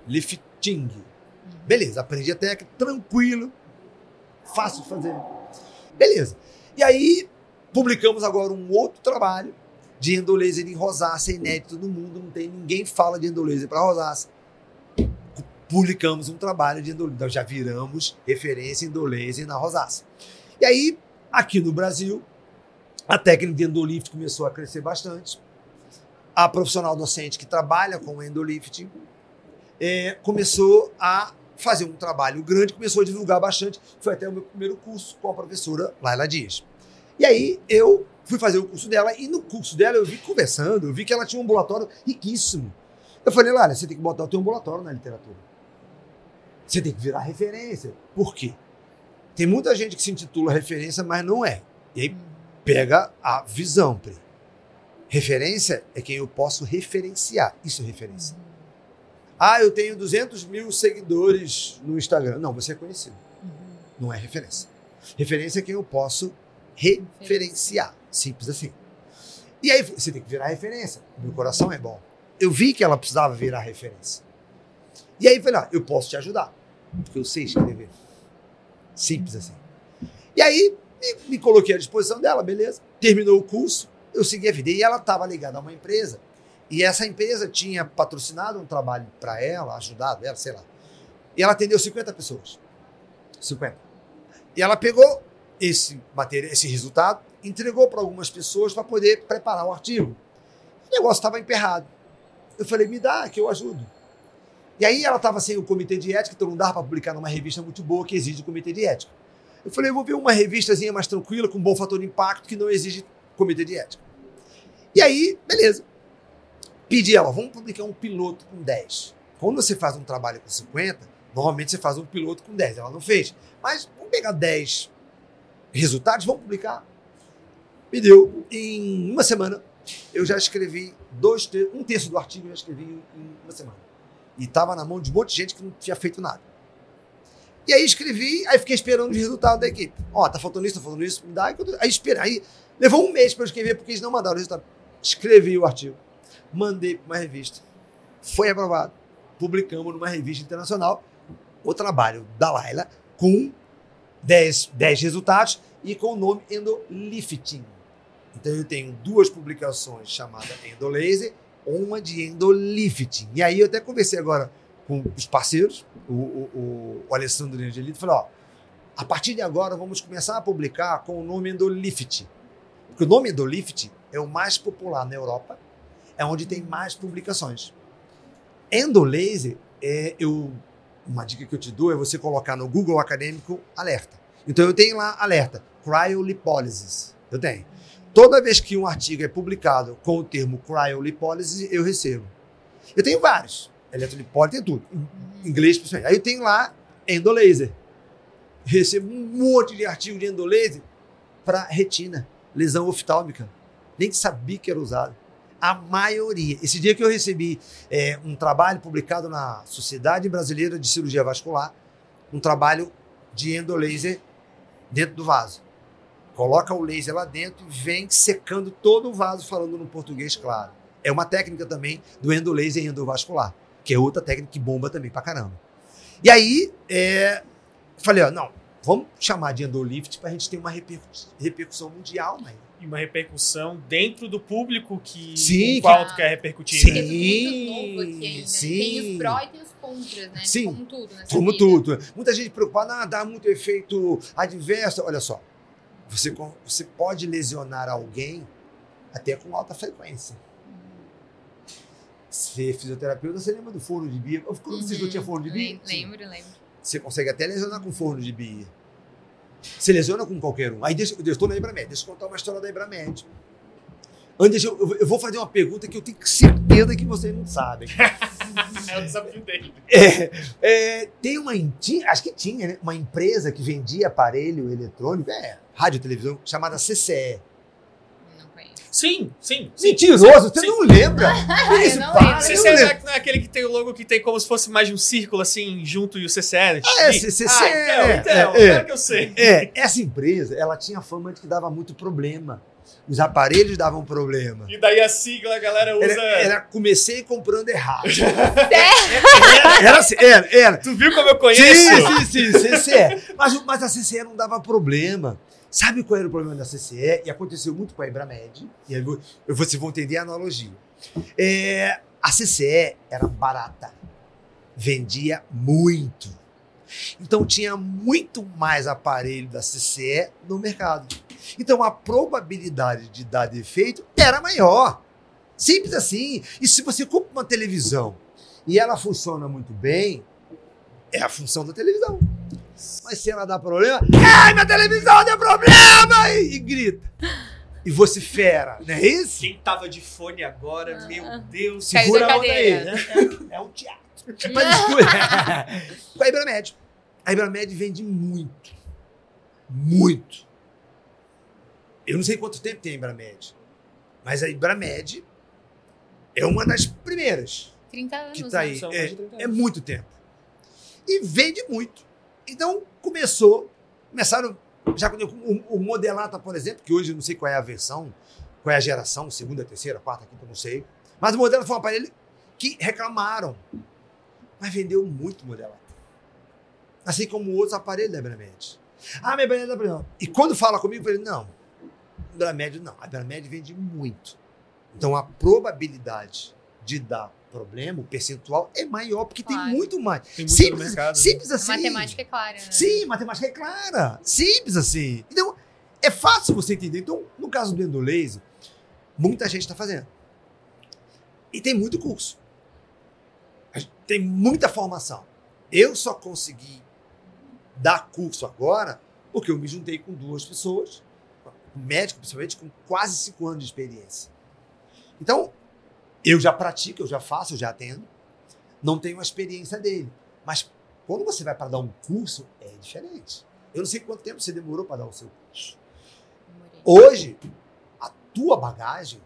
Lifting. Beleza, aprendi a técnica, tranquilo, fácil de fazer. Beleza. E aí, publicamos agora um outro trabalho de endolaser em rosácea, inédito no mundo, não tem ninguém fala de endolaser para rosácea. Publicamos um trabalho de endolaser, então já viramos referência em na rosácea. E aí, aqui no Brasil, a técnica de endolift começou a crescer bastante. A profissional docente que trabalha com endolifting é, começou a fazer um trabalho grande, começou a divulgar bastante. Foi até o meu primeiro curso com a professora Laila Dias. E aí eu fui fazer o curso dela e no curso dela eu vi conversando, eu vi que ela tinha um ambulatório riquíssimo. Eu falei, Laila, você tem que botar o teu ambulatório na literatura. Você tem que virar referência. Por quê? Tem muita gente que se intitula referência, mas não é. E aí pega a visão, Pri. Referência é quem eu posso referenciar. Isso é referência. Ah, eu tenho 200 mil seguidores no Instagram. Não, você é conhecido. Não é referência. Referência é quem eu posso referenciar. Simples assim. E aí você tem que virar referência. Meu coração é bom. Eu vi que ela precisava virar referência. E aí falei, ah, eu posso te ajudar. Porque eu sei escrever. Simples assim. E aí me, coloquei à disposição dela, beleza. Terminou o curso, eu segui a vida. E ela estava ligada a uma empresa e essa empresa tinha patrocinado um trabalho para ela, ajudado ela, sei lá. E ela atendeu 50 pessoas. 50. E ela pegou esse material, esse resultado, entregou para algumas pessoas para poder preparar o artigo. O negócio estava emperrado. Eu falei, me dá, que eu ajudo. E aí ela estava sem o comitê de ética, então não dava para publicar numa revista muito boa que exige o comitê de ética. Eu falei, eu vou ver uma revistazinha mais tranquila, com bom fator de impacto, que não exige comitê de ética. E aí, beleza pedir ela, vamos publicar um piloto com 10. Quando você faz um trabalho com 50, normalmente você faz um piloto com 10. Ela não fez. Mas vamos pegar 10 resultados, vamos publicar. Me deu. Em uma semana, eu já escrevi dois, um terço do artigo eu já escrevi em uma semana. E estava na mão de um monte de gente que não tinha feito nada. E aí escrevi, aí fiquei esperando os resultados da equipe. Ó, tá faltando isso, tá faltando isso, me dá. Aí esperei. Aí levou um mês para eu escrever, porque eles não mandaram o resultado. Escrevi o artigo mandei para uma revista. Foi aprovado. Publicamos numa revista internacional o trabalho da Laila com 10, 10 resultados e com o nome Endolifting. Então eu tenho duas publicações chamadas Endolaser, uma de Endolifting. E aí eu até conversei agora com os parceiros, o, o, o Alessandro Angelito, falou, ó, a partir de agora vamos começar a publicar com o nome Endolift. Porque o nome Endolift é o mais popular na Europa é onde tem mais publicações. Endolaser, é, eu, uma dica que eu te dou é você colocar no Google Acadêmico alerta. Então eu tenho lá alerta, cryolipolysis. Eu tenho. Toda vez que um artigo é publicado com o termo cryolipolysis, eu recebo. Eu tenho vários. Eletrolipólise, tem tudo. Em inglês, principalmente. Aí tenho lá endolaser. Recebo um monte de artigo de endolaser para retina, lesão oftálmica. Nem sabia que era usado a maioria. Esse dia que eu recebi é, um trabalho publicado na Sociedade Brasileira de Cirurgia Vascular, um trabalho de endolaser dentro do vaso. Coloca o laser lá dentro e vem secando todo o vaso, falando no português claro. É uma técnica também do endolaser endovascular, que é outra técnica que bomba também pra caramba. E aí, é, falei, ó, não, vamos chamar de endolift pra gente ter uma repercussão, repercussão mundial, né? E uma repercussão dentro do público que Sim, qual que- tu quer repercutir. Sim. né? É muito novo aqui ainda. né? sim. Tem os pró e tem os contras, né? Sim. Como tudo nessa Como vida. tudo. Muita gente preocupada, ah, dá muito efeito adverso. Olha só, você, você pode lesionar alguém até com alta frequência. Ser fisioterapeuta, você lembra do forno de bia? Quando vocês não Uhum. tinham forno de bia? Lem- Lembro, lembro. Você consegue até lesionar com forno de bia. Você lesiona com qualquer um. Aí deixa, eu estou na Ibramed, deixa eu contar uma história da Ibramed. Antes, eu- eu vou fazer uma pergunta que eu tenho certeza que vocês não sabem. É o desafio dele. É, é, tem uma. Tinha, acho que tinha, né? Uma empresa que vendia aparelho eletrônico, é, rádio e televisão, chamada CCE. Não conheço. Sim, sim. sim. Mentiroso, você Sim. não lembra? Isso, não para, CCE não é, não é aquele que tem o logo que tem como se fosse mais de um círculo assim, junto e o CCE? né? Ah, é, Sim. CCE, Ah, então, é, então, é, é. claro que eu sei. É, essa empresa, ela tinha fama de que dava muito problema. Os aparelhos davam problema. E daí a sigla a galera usa. Era, era- comecei comprando errado. Era, era, assim, era, era. Tu viu como eu conheço? Sim, sim, sim, CCE. Mas, mas a CCE não dava problema. Sabe qual era o problema da CCE? E aconteceu muito com a Ibramed. E aí vo- vocês vão entender a analogia. É, a CCE era barata. Vendia muito. Então tinha muito mais aparelho da CCE no mercado. Então a probabilidade de dar defeito era maior. Simples assim. E se você compra uma televisão e ela funciona muito bem, é a função da televisão. Mas se ela dá problema, ai, minha televisão deu problema! E, e grita. E vocifera, não é isso? Quem tava de fone agora, Ah. meu Deus. Caiu Segura a onda aí. cadeira. É, é um teatro. Mas escuta. Com a Ibramed. A Ibramed vende muito. Muito. Eu não sei quanto tempo tem a Ibramed. Mas a Ibramed é uma das primeiras 30 anos. que tá aí. São É, mais de 30 é muito tempo. E vende muito. Então começou, começaram, já quando eu- o, o Modelata, por exemplo, que hoje eu não sei qual é a versão, qual é a geração, segunda, terceira, quarta, quinta, não sei. Mas o Modelata foi um aparelho que reclamaram. Mas vendeu muito Modelata. Assim como outros aparelhos da Ibramed. Ah, minha Ibramed é. E quando fala comigo, eu falei, não, Ibramed não. A Ibramed vende muito. Então a probabilidade de dar problema, o percentual é maior, porque tem Claro. muito mais. Tem muito Simples, mercado. né? simples A assim. matemática é clara, né? Sim, matemática é clara. Simples assim. Então, é fácil você entender. Então, no caso do endolaser, muita gente está fazendo. E tem muito curso. A Tem muita formação. Eu só consegui dar curso agora porque eu me juntei com duas pessoas, médico, principalmente, com quase cinco anos de experiência. Então, eu já pratico, eu já faço, eu já atendo. Não tenho a experiência dele. Mas quando você vai para dar um curso, é diferente. Eu não sei quanto tempo você demorou para dar o seu curso. Hoje, a tua bagagem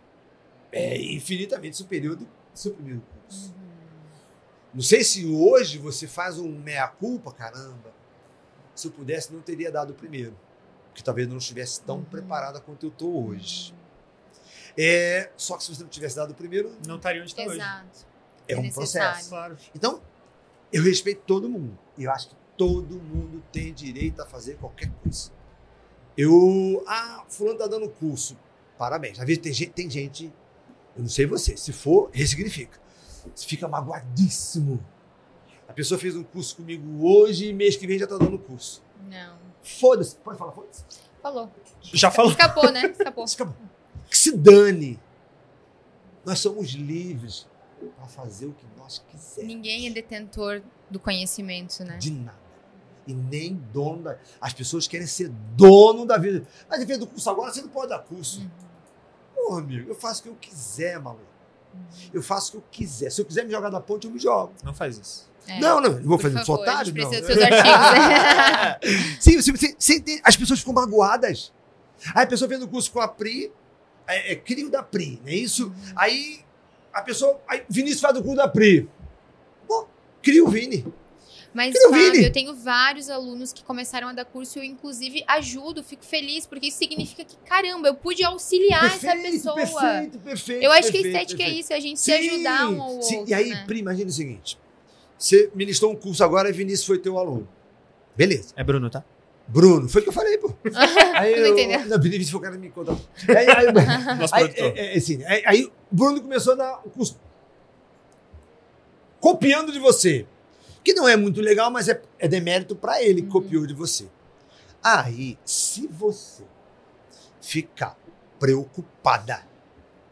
é infinitamente superior do seu primeiro curso. Uhum. Não sei se hoje você faz um meia-culpa, caramba. Se eu pudesse, não teria dado o primeiro. Porque talvez eu não estivesse tão Uhum. preparada quanto eu estou hoje. É, só que se você não tivesse dado o primeiro, Não estaria onde está hoje. Exato. é, É um processo. Claro. Então, eu respeito todo mundo. E eu acho que todo mundo tem direito a fazer qualquer coisa. Eu. Ah, fulano tá dando curso. Parabéns. Às vezes tem gente, tem gente, eu não sei você, se for, ressignifica. Você fica magoadíssimo. A pessoa fez um curso comigo hoje e mês que vem já tá dando curso. Não. Foda-se. Pode falar, foda-se. Falou. Já falou. Escapou, né? Escapou. Acabou. Que se dane. Nós somos livres para fazer o que nós quisermos. Ninguém é detentor do conhecimento, né? De nada. E nem dono da. As pessoas querem ser dono da vida. Mas defende do curso agora, você não pode dar curso. Uhum. Pô, amigo, eu faço o que eu quiser, maluco. Uhum. Eu faço o que eu quiser. Se eu quiser me jogar da ponte, eu me jogo. Não faz isso. É. Não, não, não vou Por fazer favor, otário, não. dos seus artigos. Sim, você, você- você entende? as pessoas ficam magoadas. Aí a pessoa vem no curso com a Pri, é, é crio da Pri, não é isso? Aí a pessoa. Aí Vinícius faz o curso da Pri. Pô, cria o Vini. Mas, não Fábio, vire. eu tenho vários alunos que começaram a dar curso e eu, inclusive, ajudo, fico feliz, porque isso significa que, caramba, eu pude auxiliar essa pessoa. perfeito, perfeito. eu acho que a perfeito, estética é perfeito. isso, é a gente se ajudar um ao sim. outro. E aí, né? Pri, imagina o seguinte: você ministrou um curso agora e Vinícius foi teu aluno. Beleza. É Bruno, tá? Bruno, foi o que eu falei, pô. Aí Não eu, entendeu? Não, Vinícius foi o cara que me contou. Aí, aí, Nosso aí, produtor. é, é, assim, aí, aí o Bruno começou a dar o curso copiando de você. Que não é muito legal, mas é, é demérito para ele que Uhum. copiou de você. Aí, se você ficar preocupada,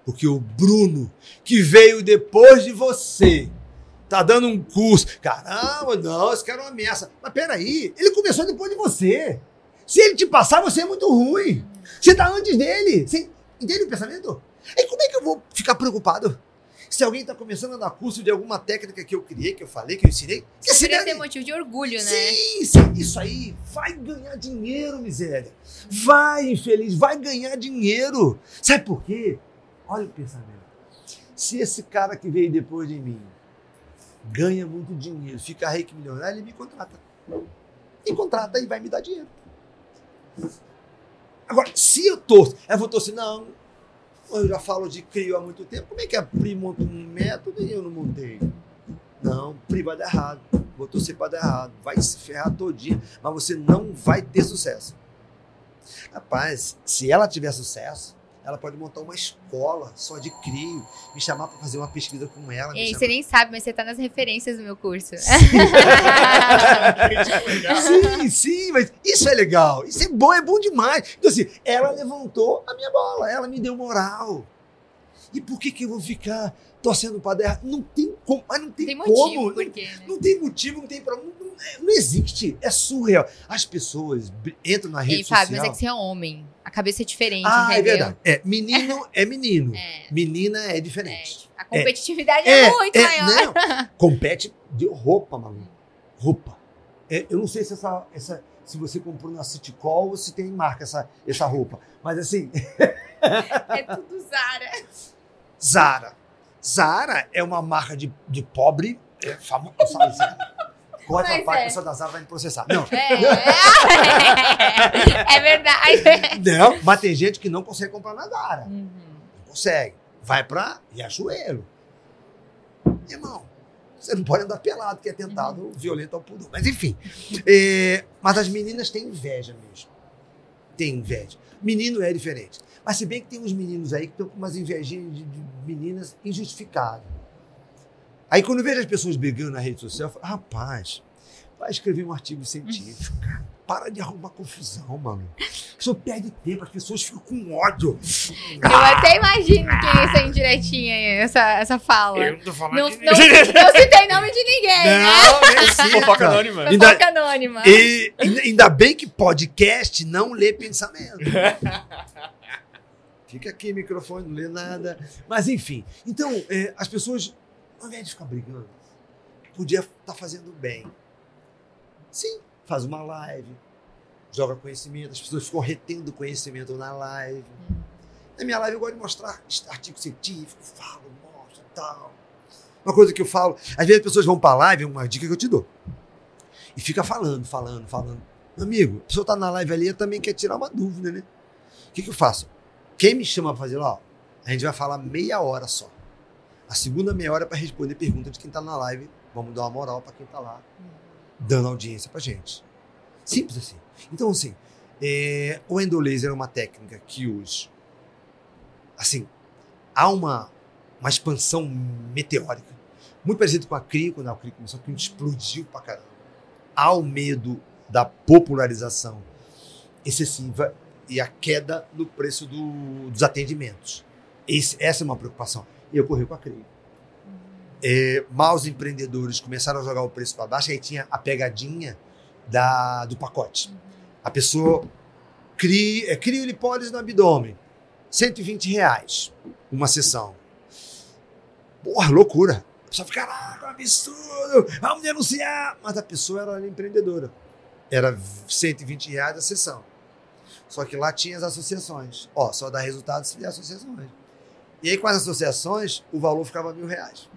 porque o Bruno, que veio depois de você, tá dando um curso. Caramba, não, esse cara é uma ameaça. Mas peraí, ele começou depois de você. Se ele te passar, você é muito ruim. Você tá antes dele. Você entende o pensamento? E como é que eu vou ficar preocupado? Se alguém tá começando a dar curso de alguma técnica que eu criei, que eu falei, que eu ensinei, que se ser motivo de orgulho, né? Sim, sim, isso aí vai ganhar dinheiro, miséria. Vai, infeliz, vai ganhar dinheiro. Sabe por quê? Olha o pensamento. Se esse cara que veio depois de mim ganha muito dinheiro, fica rico milionário, ele me contrata. Me contrata e vai me dar dinheiro. Agora, se eu torço, eu vou torcer, não, eu já falo de crio há muito tempo, como é que a Pri monta um método e eu não montei? Não, Pri vai dar errado. Vou torcer para dar errado. Vai se ferrar todinha, mas você não vai ter sucesso. Rapaz, se ela tiver sucesso, ela pode montar uma escola só de crio, me chamar para fazer uma pesquisa com ela. você nem sabe, mas você tá nas referências do meu curso. Sim, sim, mas isso é legal. Isso é bom, é bom demais. Então, assim, ela levantou a minha bola, ela me deu moral. E por que, que eu vou ficar torcendo para dar errado? Não tem como, mas não tem, Tem como. motivo, não, por quê, né? não tem motivo, não tem problema. Não, não- existe. É surreal. As pessoas entram na rede Ei, Fábio, social. mas é que você é homem. A cabeça é diferente, ah, é entendeu? verdade. É, menino é menino. É, Menina é é. diferente. A competitividade é, muito maior. Não, compete de roupa, maluco. Roupa. É, eu não sei se essa, essa, se você comprou na City Call ou se tem marca essa, essa roupa. Mas assim, É tudo Zara. Zara. Zara é uma marca de, de pobre é, famosa. Corta a parte, é. a pessoa da Zara vai me processar. Não, É, é verdade. não, mas tem gente que não consegue comprar na Zara. Uhum. Não consegue. Vai pra Riachuelo. Irmão, você não pode andar pelado, que é tentado violento ao pudor. Mas enfim. É, mas as meninas têm inveja mesmo. Tem inveja. Menino é diferente. Mas se bem que tem uns meninos aí que estão com umas invejinhas de, de meninas injustificadas. Aí quando eu vejo as pessoas brigando na rede social, eu falo, rapaz, vai escrever um artigo científico, cara. Para de arrumar confusão, mano. A pessoa perde tempo, as pessoas ficam com ódio. Eu até imagino que é essa indiretinha aí, essa, essa fala. não tô falando Não, de não, não citei nome de ninguém, né? Não, nem cita. Fofoca anônima. Ainda- Fofoca anônima. E ainda- ainda bem que podcast não lê pensamento. Fica aqui, microfone, não lê nada. Mas enfim. Então, é, as pessoas, ao invés de ficar brigando, podia estar fazendo bem. Sim, faz uma live, joga conhecimento, as pessoas ficam retendo conhecimento na live. Na minha live eu gosto de mostrar artigo científico, falo, mostro tal. Uma coisa que eu falo, às vezes as pessoas vão para live, uma dica que eu te dou. E fica falando, falando, falando. Amigo, a pessoa tá na live ali, também quer tirar uma dúvida, né? O que, que eu faço? Quem me chama pra fazer lá, a gente vai falar meia hora só. A segunda meia hora é para responder pergunta de quem tá na live. Vamos dar uma moral para quem tá lá, dando audiência pra gente. Simples assim. Então, assim, é, o endolaser é uma técnica que hoje, assim, há uma, uma expansão meteórica. Muito parecido com a CRI, quando a CRI começou, que explodiu pra caramba. Há o medo da popularização excessiva e a queda no preço do- dos atendimentos. Esse- essa é uma preocupação. E ocorreu com a CRI. É, maus empreendedores começaram a jogar o preço para baixo, aí tinha a pegadinha da, do pacote. A pessoa cria, é, cria lipólise no abdômen, 120 reais uma sessão. Porra, loucura. A pessoa fica, caraca, um absurdo, vamos denunciar. Mas a pessoa era empreendedora. Era 120 reais a sessão. Só que lá tinha as associações. Ó, só dá resultado se der associações. E aí, com as associações, o valor ficava mil reais.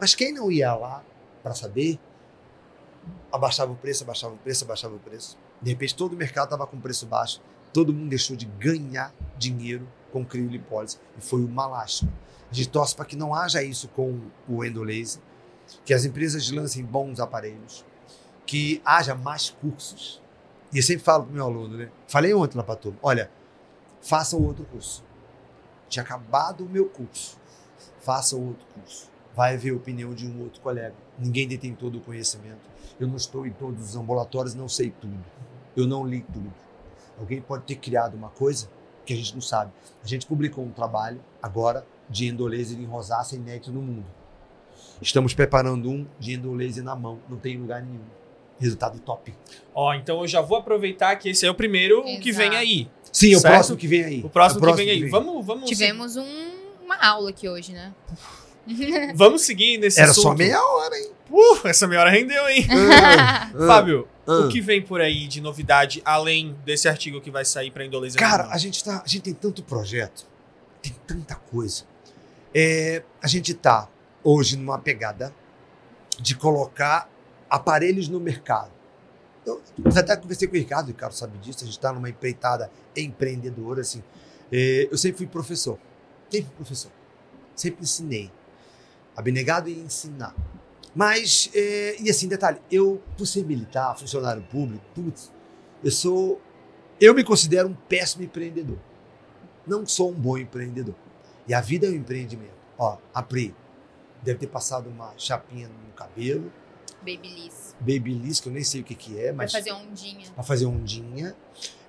Mas quem não ia lá para saber, abaixava o preço, abaixava o preço, abaixava o preço. De repente, todo o mercado estava com preço baixo. Todo mundo deixou de ganhar dinheiro com criolipólise. E foi uma lástima. A gente torce para que não haja isso com o endolaser, que as empresas lancem bons aparelhos, que haja mais cursos. E eu sempre falo para o meu aluno, né? Falei ontem lá para turma, olha, faça outro curso. Tinha acabado o meu curso. Faça o outro curso. Vai ver a opinião de um outro colega. Ninguém detém todo o conhecimento. Eu não estou em todos os ambulatórios, não sei tudo. Eu não li tudo. Alguém pode ter criado uma coisa que a gente não sabe. A gente publicou um trabalho agora de endolaser em rosácea inédito no mundo. Estamos preparando um de endolaser na mão, não tem lugar nenhum. Resultado top. Ó, então eu já vou aproveitar que esse é o primeiro Exato. que vem aí. Sim, Certo? o próximo que vem aí. O próximo, É que vem aí. Vamos, vamos, Tivemos um- uma aula aqui hoje, né? vamos seguir nesse Era assunto. só meia hora, hein? Uh, essa meia hora rendeu, hein? Ah, ah, Fábio, ah. o que vem por aí de novidade, além desse artigo que vai sair para Indolésia? Cara, a gente, tá, a gente tem tanto projeto, tem tanta coisa. É, a gente tá hoje numa pegada de colocar aparelhos no mercado. Eu eu até conversei com o Ricardo, o Ricardo sabe disso, a gente está numa empreitada empreendedora, assim. É, eu sempre fui professor, sempre fui professor, sempre ensinei. Abnegado em ensinar. Mas, é, e assim, detalhe, eu, por ser militar, funcionário público, putz, eu sou eu me considero um péssimo empreendedor. Não sou um bom empreendedor. E a vida é um empreendimento. Ó, a Pri deve ter passado uma chapinha no cabelo, Babyliss. Babyliss, que eu nem sei o que, que é, Vai mas fazer ondinha. para fazer ondinha.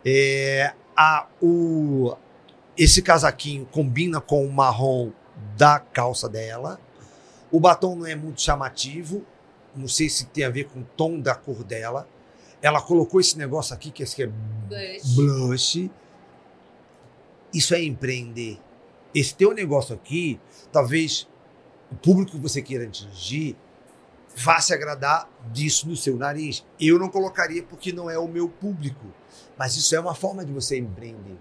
É, a, o, esse casaquinho combina com o marrom da calça dela. O batom não é muito chamativo. Não sei se tem a ver com o tom da cor dela. Ela colocou esse negócio aqui, que esse aqui é Blush. blush. Isso é empreender. Esse teu negócio aqui, talvez o público que você queira atingir vá se agradar disso no seu nariz. Eu não colocaria porque não é o meu público. Mas isso é uma forma de você empreender.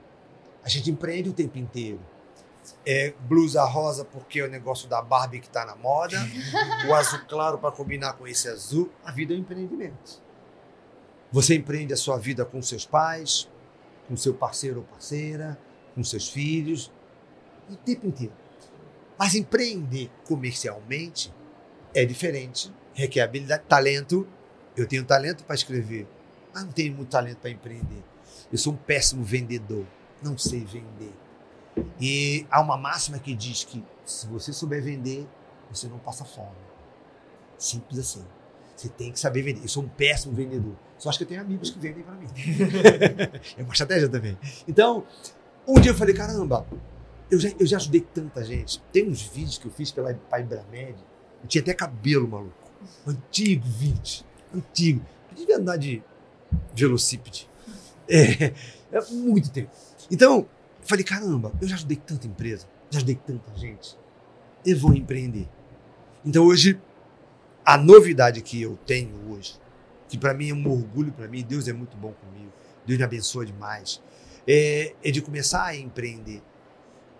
A gente empreende o tempo inteiro. É blusa rosa porque é o negócio da Barbie que está na moda. o azul claro para combinar com esse azul. A vida é um empreendimento. Você empreende a sua vida com seus pais, com seu parceiro ou parceira, com seus filhos, o tempo inteiro. Mas empreender comercialmente é diferente, requer habilidade, talento. Eu tenho talento para escrever, mas não tenho muito talento para empreender. Eu sou um péssimo vendedor, não sei vender. E há uma máxima que diz que se você souber vender, você não passa fome. Simples assim. Você tem que saber vender. Eu sou um péssimo vendedor. Só acho que eu tenho amigos que vendem para mim. é uma estratégia também. Então, um dia eu falei, caramba, eu já, eu já ajudei tanta gente. Tem uns vídeos que eu fiz pela Pai Ibramed. Eu tinha até cabelo, maluco. Antigo vídeo. Antigo. Eu devia andar de velocípede. É, é muito tempo. Então, falei, caramba, eu já ajudei tanta empresa. Já ajudei tanta gente. Eu vou empreender. Então, hoje, a novidade que eu tenho hoje, que para mim é um orgulho para mim, Deus é muito bom comigo, Deus me abençoa demais, é, é de começar a empreender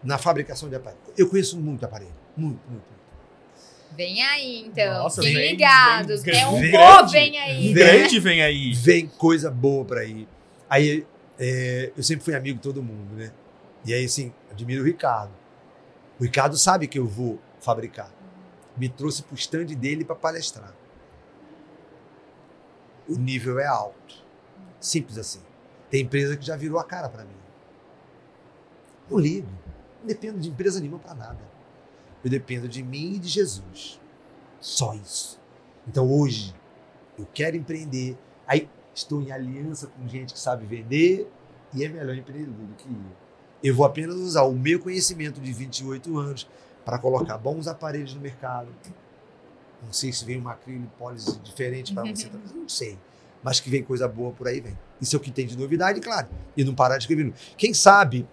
na fabricação de aparelhos. Eu conheço muito aparelho, muito, muito. Vem aí, então. Nossa, Fiquem vem- ligados. vem é um grande, vem aí. Vem. grande vem aí. Vem coisa boa para aí. Aí, é, eu sempre fui amigo de todo mundo, né? E aí, assim, admiro o Ricardo. O Ricardo sabe que eu vou fabricar. Me trouxe pro stand dele para palestrar. O nível é alto. Simples assim. Tem empresa que já virou a cara para mim. Não ligo. Não dependo de empresa nenhuma para nada. Eu dependo de mim e de Jesus. Só isso. Então hoje eu quero empreender. Aí estou em aliança com gente que sabe vender e é melhor empreendedor do que eu. Eu vou apenas usar o meu conhecimento de 28 anos para colocar bons aparelhos no mercado. Não sei se vem uma acrilipólise diferente para você, não sei. Mas que vem coisa boa por aí, vem. Isso é o que tem de novidade, claro. E não parar de escrever. Quem sabe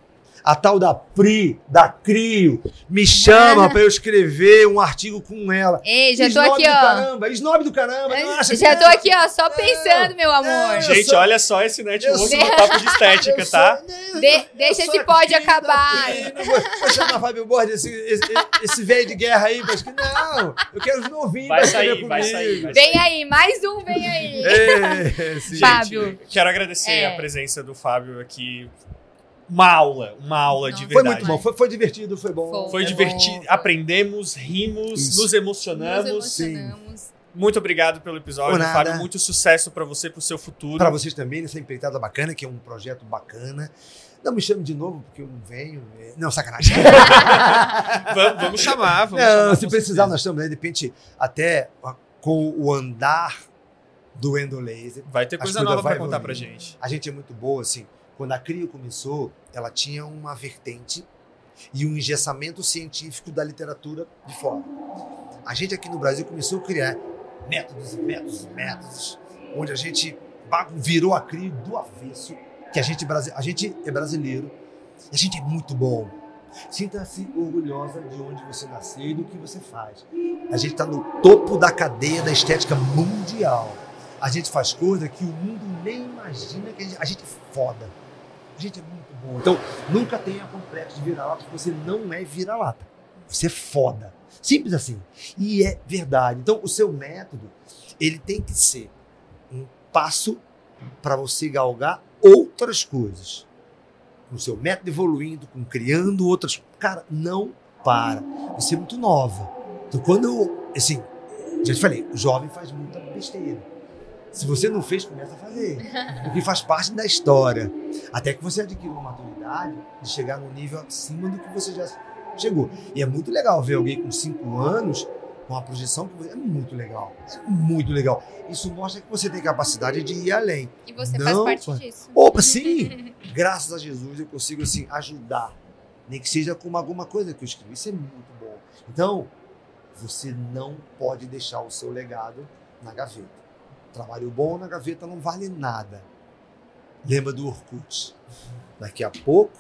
A tal da Pri, da Crio, me chama pra eu escrever um artigo com ela. Ei, já tô Snob aqui, do ó. caramba, snob do caramba. Nossa, Já tô não, aqui, ó, só pensando, meu amor. não, Gente, sou- olha só esse network no papo de estética, tá? sou- não, De- deixa esse da acabar. Pri, não Vou, vou chamar Fábio Borges, esse, esse, esse velho de guerra aí, mas que não, eu quero os novinhos Vai sair, vai comigo. sair, vai Vem aí, mais um, vem aí. É. Fábio. Gente, quero agradecer É. a presença do Fábio aqui. Uma aula, uma aula de Nossa. Foi verdade. muito bom, foi, foi divertido, foi bom. Foi. Foi É divertido, bom. aprendemos, rimos, Isso. nos emocionamos. Nos emocionamos. Muito obrigado pelo episódio. Fábio. Muito sucesso pra você, pro seu futuro. Para vocês também, nessa empreitada bacana, que é um projeto bacana. Não me chame de novo, porque eu não venho. é- Não, sacanagem. vamos, vamos chamar, vamos não, chamar, se precisar, certeza. nós estamos aí, de repente, até com o andar do Endo Laser. Vai ter coisa nova pra vai contar pra evoluindo. gente. A gente é muito boa, assim. Quando a Crio começou, ela tinha uma vertente e um engessamento científico da literatura de fora. A gente aqui no Brasil começou a criar métodos métodos métodos, onde a gente virou a Crio do avesso, que a gente, a gente é brasileiro, a gente é muito bom. Sinta-se orgulhosa de onde você nasceu e do que você faz. A gente está no topo da cadeia da estética mundial. A gente faz coisa que o mundo nem imagina que a gente, a gente é foda. Gente é muito bom. Então, nunca tenha complexo de vira-lata, porque você não é vira-lata. Você é foda. Simples assim. E é verdade. Então, o seu método, ele tem que ser um passo para você galgar outras coisas. O seu método evoluindo, com criando outras. Cara, não para. Você é muito nova. Então, quando eu. Assim, já te falei, o jovem faz muita besteira. Se você não fez, começa a fazer. Porque faz parte da história. Até que você adquira uma maturidade de chegar num nível acima do que você já chegou. E é muito legal ver alguém com 5 anos com uma projeção que você... é muito legal. É muito legal. Isso mostra que você tem capacidade de ir além. E você Não, faz parte faz- disso. Opa, sim! Graças a Jesus eu consigo assim ajudar. Nem que seja com alguma coisa que eu escrevi. Isso é muito bom. Então, você não pode deixar o seu legado na gaveta. Trabalho bom na gaveta não vale nada. Lembra do Orkut. Daqui a pouco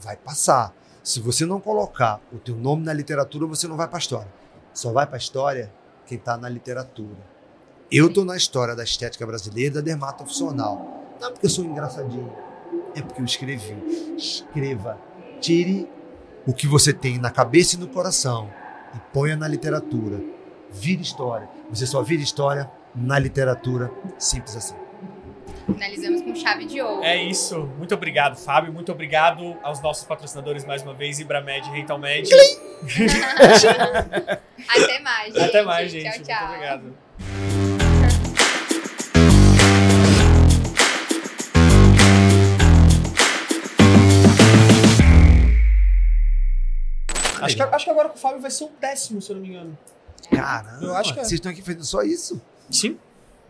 vai passar. Se você não colocar o teu nome na literatura, você não vai para a história. Só vai para a história quem está na literatura. Eu estou na história da estética brasileira da dermatofuncional. Não é porque eu sou engraçadinho, é porque eu escrevi. Escreva. Tire o que você tem na cabeça e no coração e ponha na literatura. Vire história. Você só vira história na literatura. Simples assim. Finalizamos com chave de ouro. É isso. Muito obrigado, Fábio. Muito obrigado aos nossos patrocinadores mais uma vez, Ibramed e Rentalmed. Até mais, gente. Até mais, gente. Tchau, Muito tchau. obrigado. Acho que, acho que agora com o Fábio vai ser o décimo, se eu não me engano. Caramba, Eu acho que é. vocês estão aqui fazendo só isso? Sim.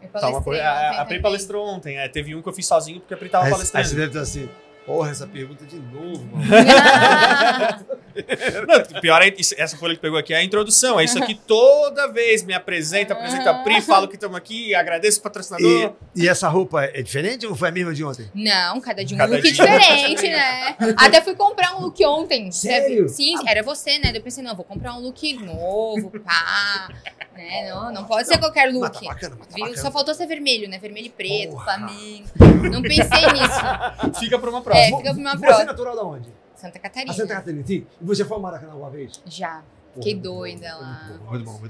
Eu Tá uma coisa, ontem a, a Pri palestrou ontem. é, teve um que eu fiz sozinho porque a Pri tava Aí- aí você palestrando. deve estar assim, porra, essa pergunta de novo, mano. Não, pior é essa folha que pegou aqui é a introdução. É isso aqui toda vez. Me apresenta, apresenta a Pri, falo que estamos aqui, agradeço o patrocinador. E, e essa roupa é diferente ou foi a mesma de ontem? Não, cada dia um Cada look dia. diferente, né? Até fui comprar um look ontem. Sério? Sim, era você, né? Daí Eu pensei, não, vou comprar um look novo, pá. Né? Não, não pode ser qualquer Mas tá look. bacana, tá Viu? bacana. Só faltou ser vermelho, né? Vermelho e preto, Porra. Flamengo. Não pensei nisso. Fica para uma É, fica pra uma Você é próxima. natural da onde? Santa A Catarina. Santa Catarina, sim. E você foi ao Maracanã alguma vez? Já. Porra, Fiquei bom, doida lá. Muito bom, muito bom. Muito bom.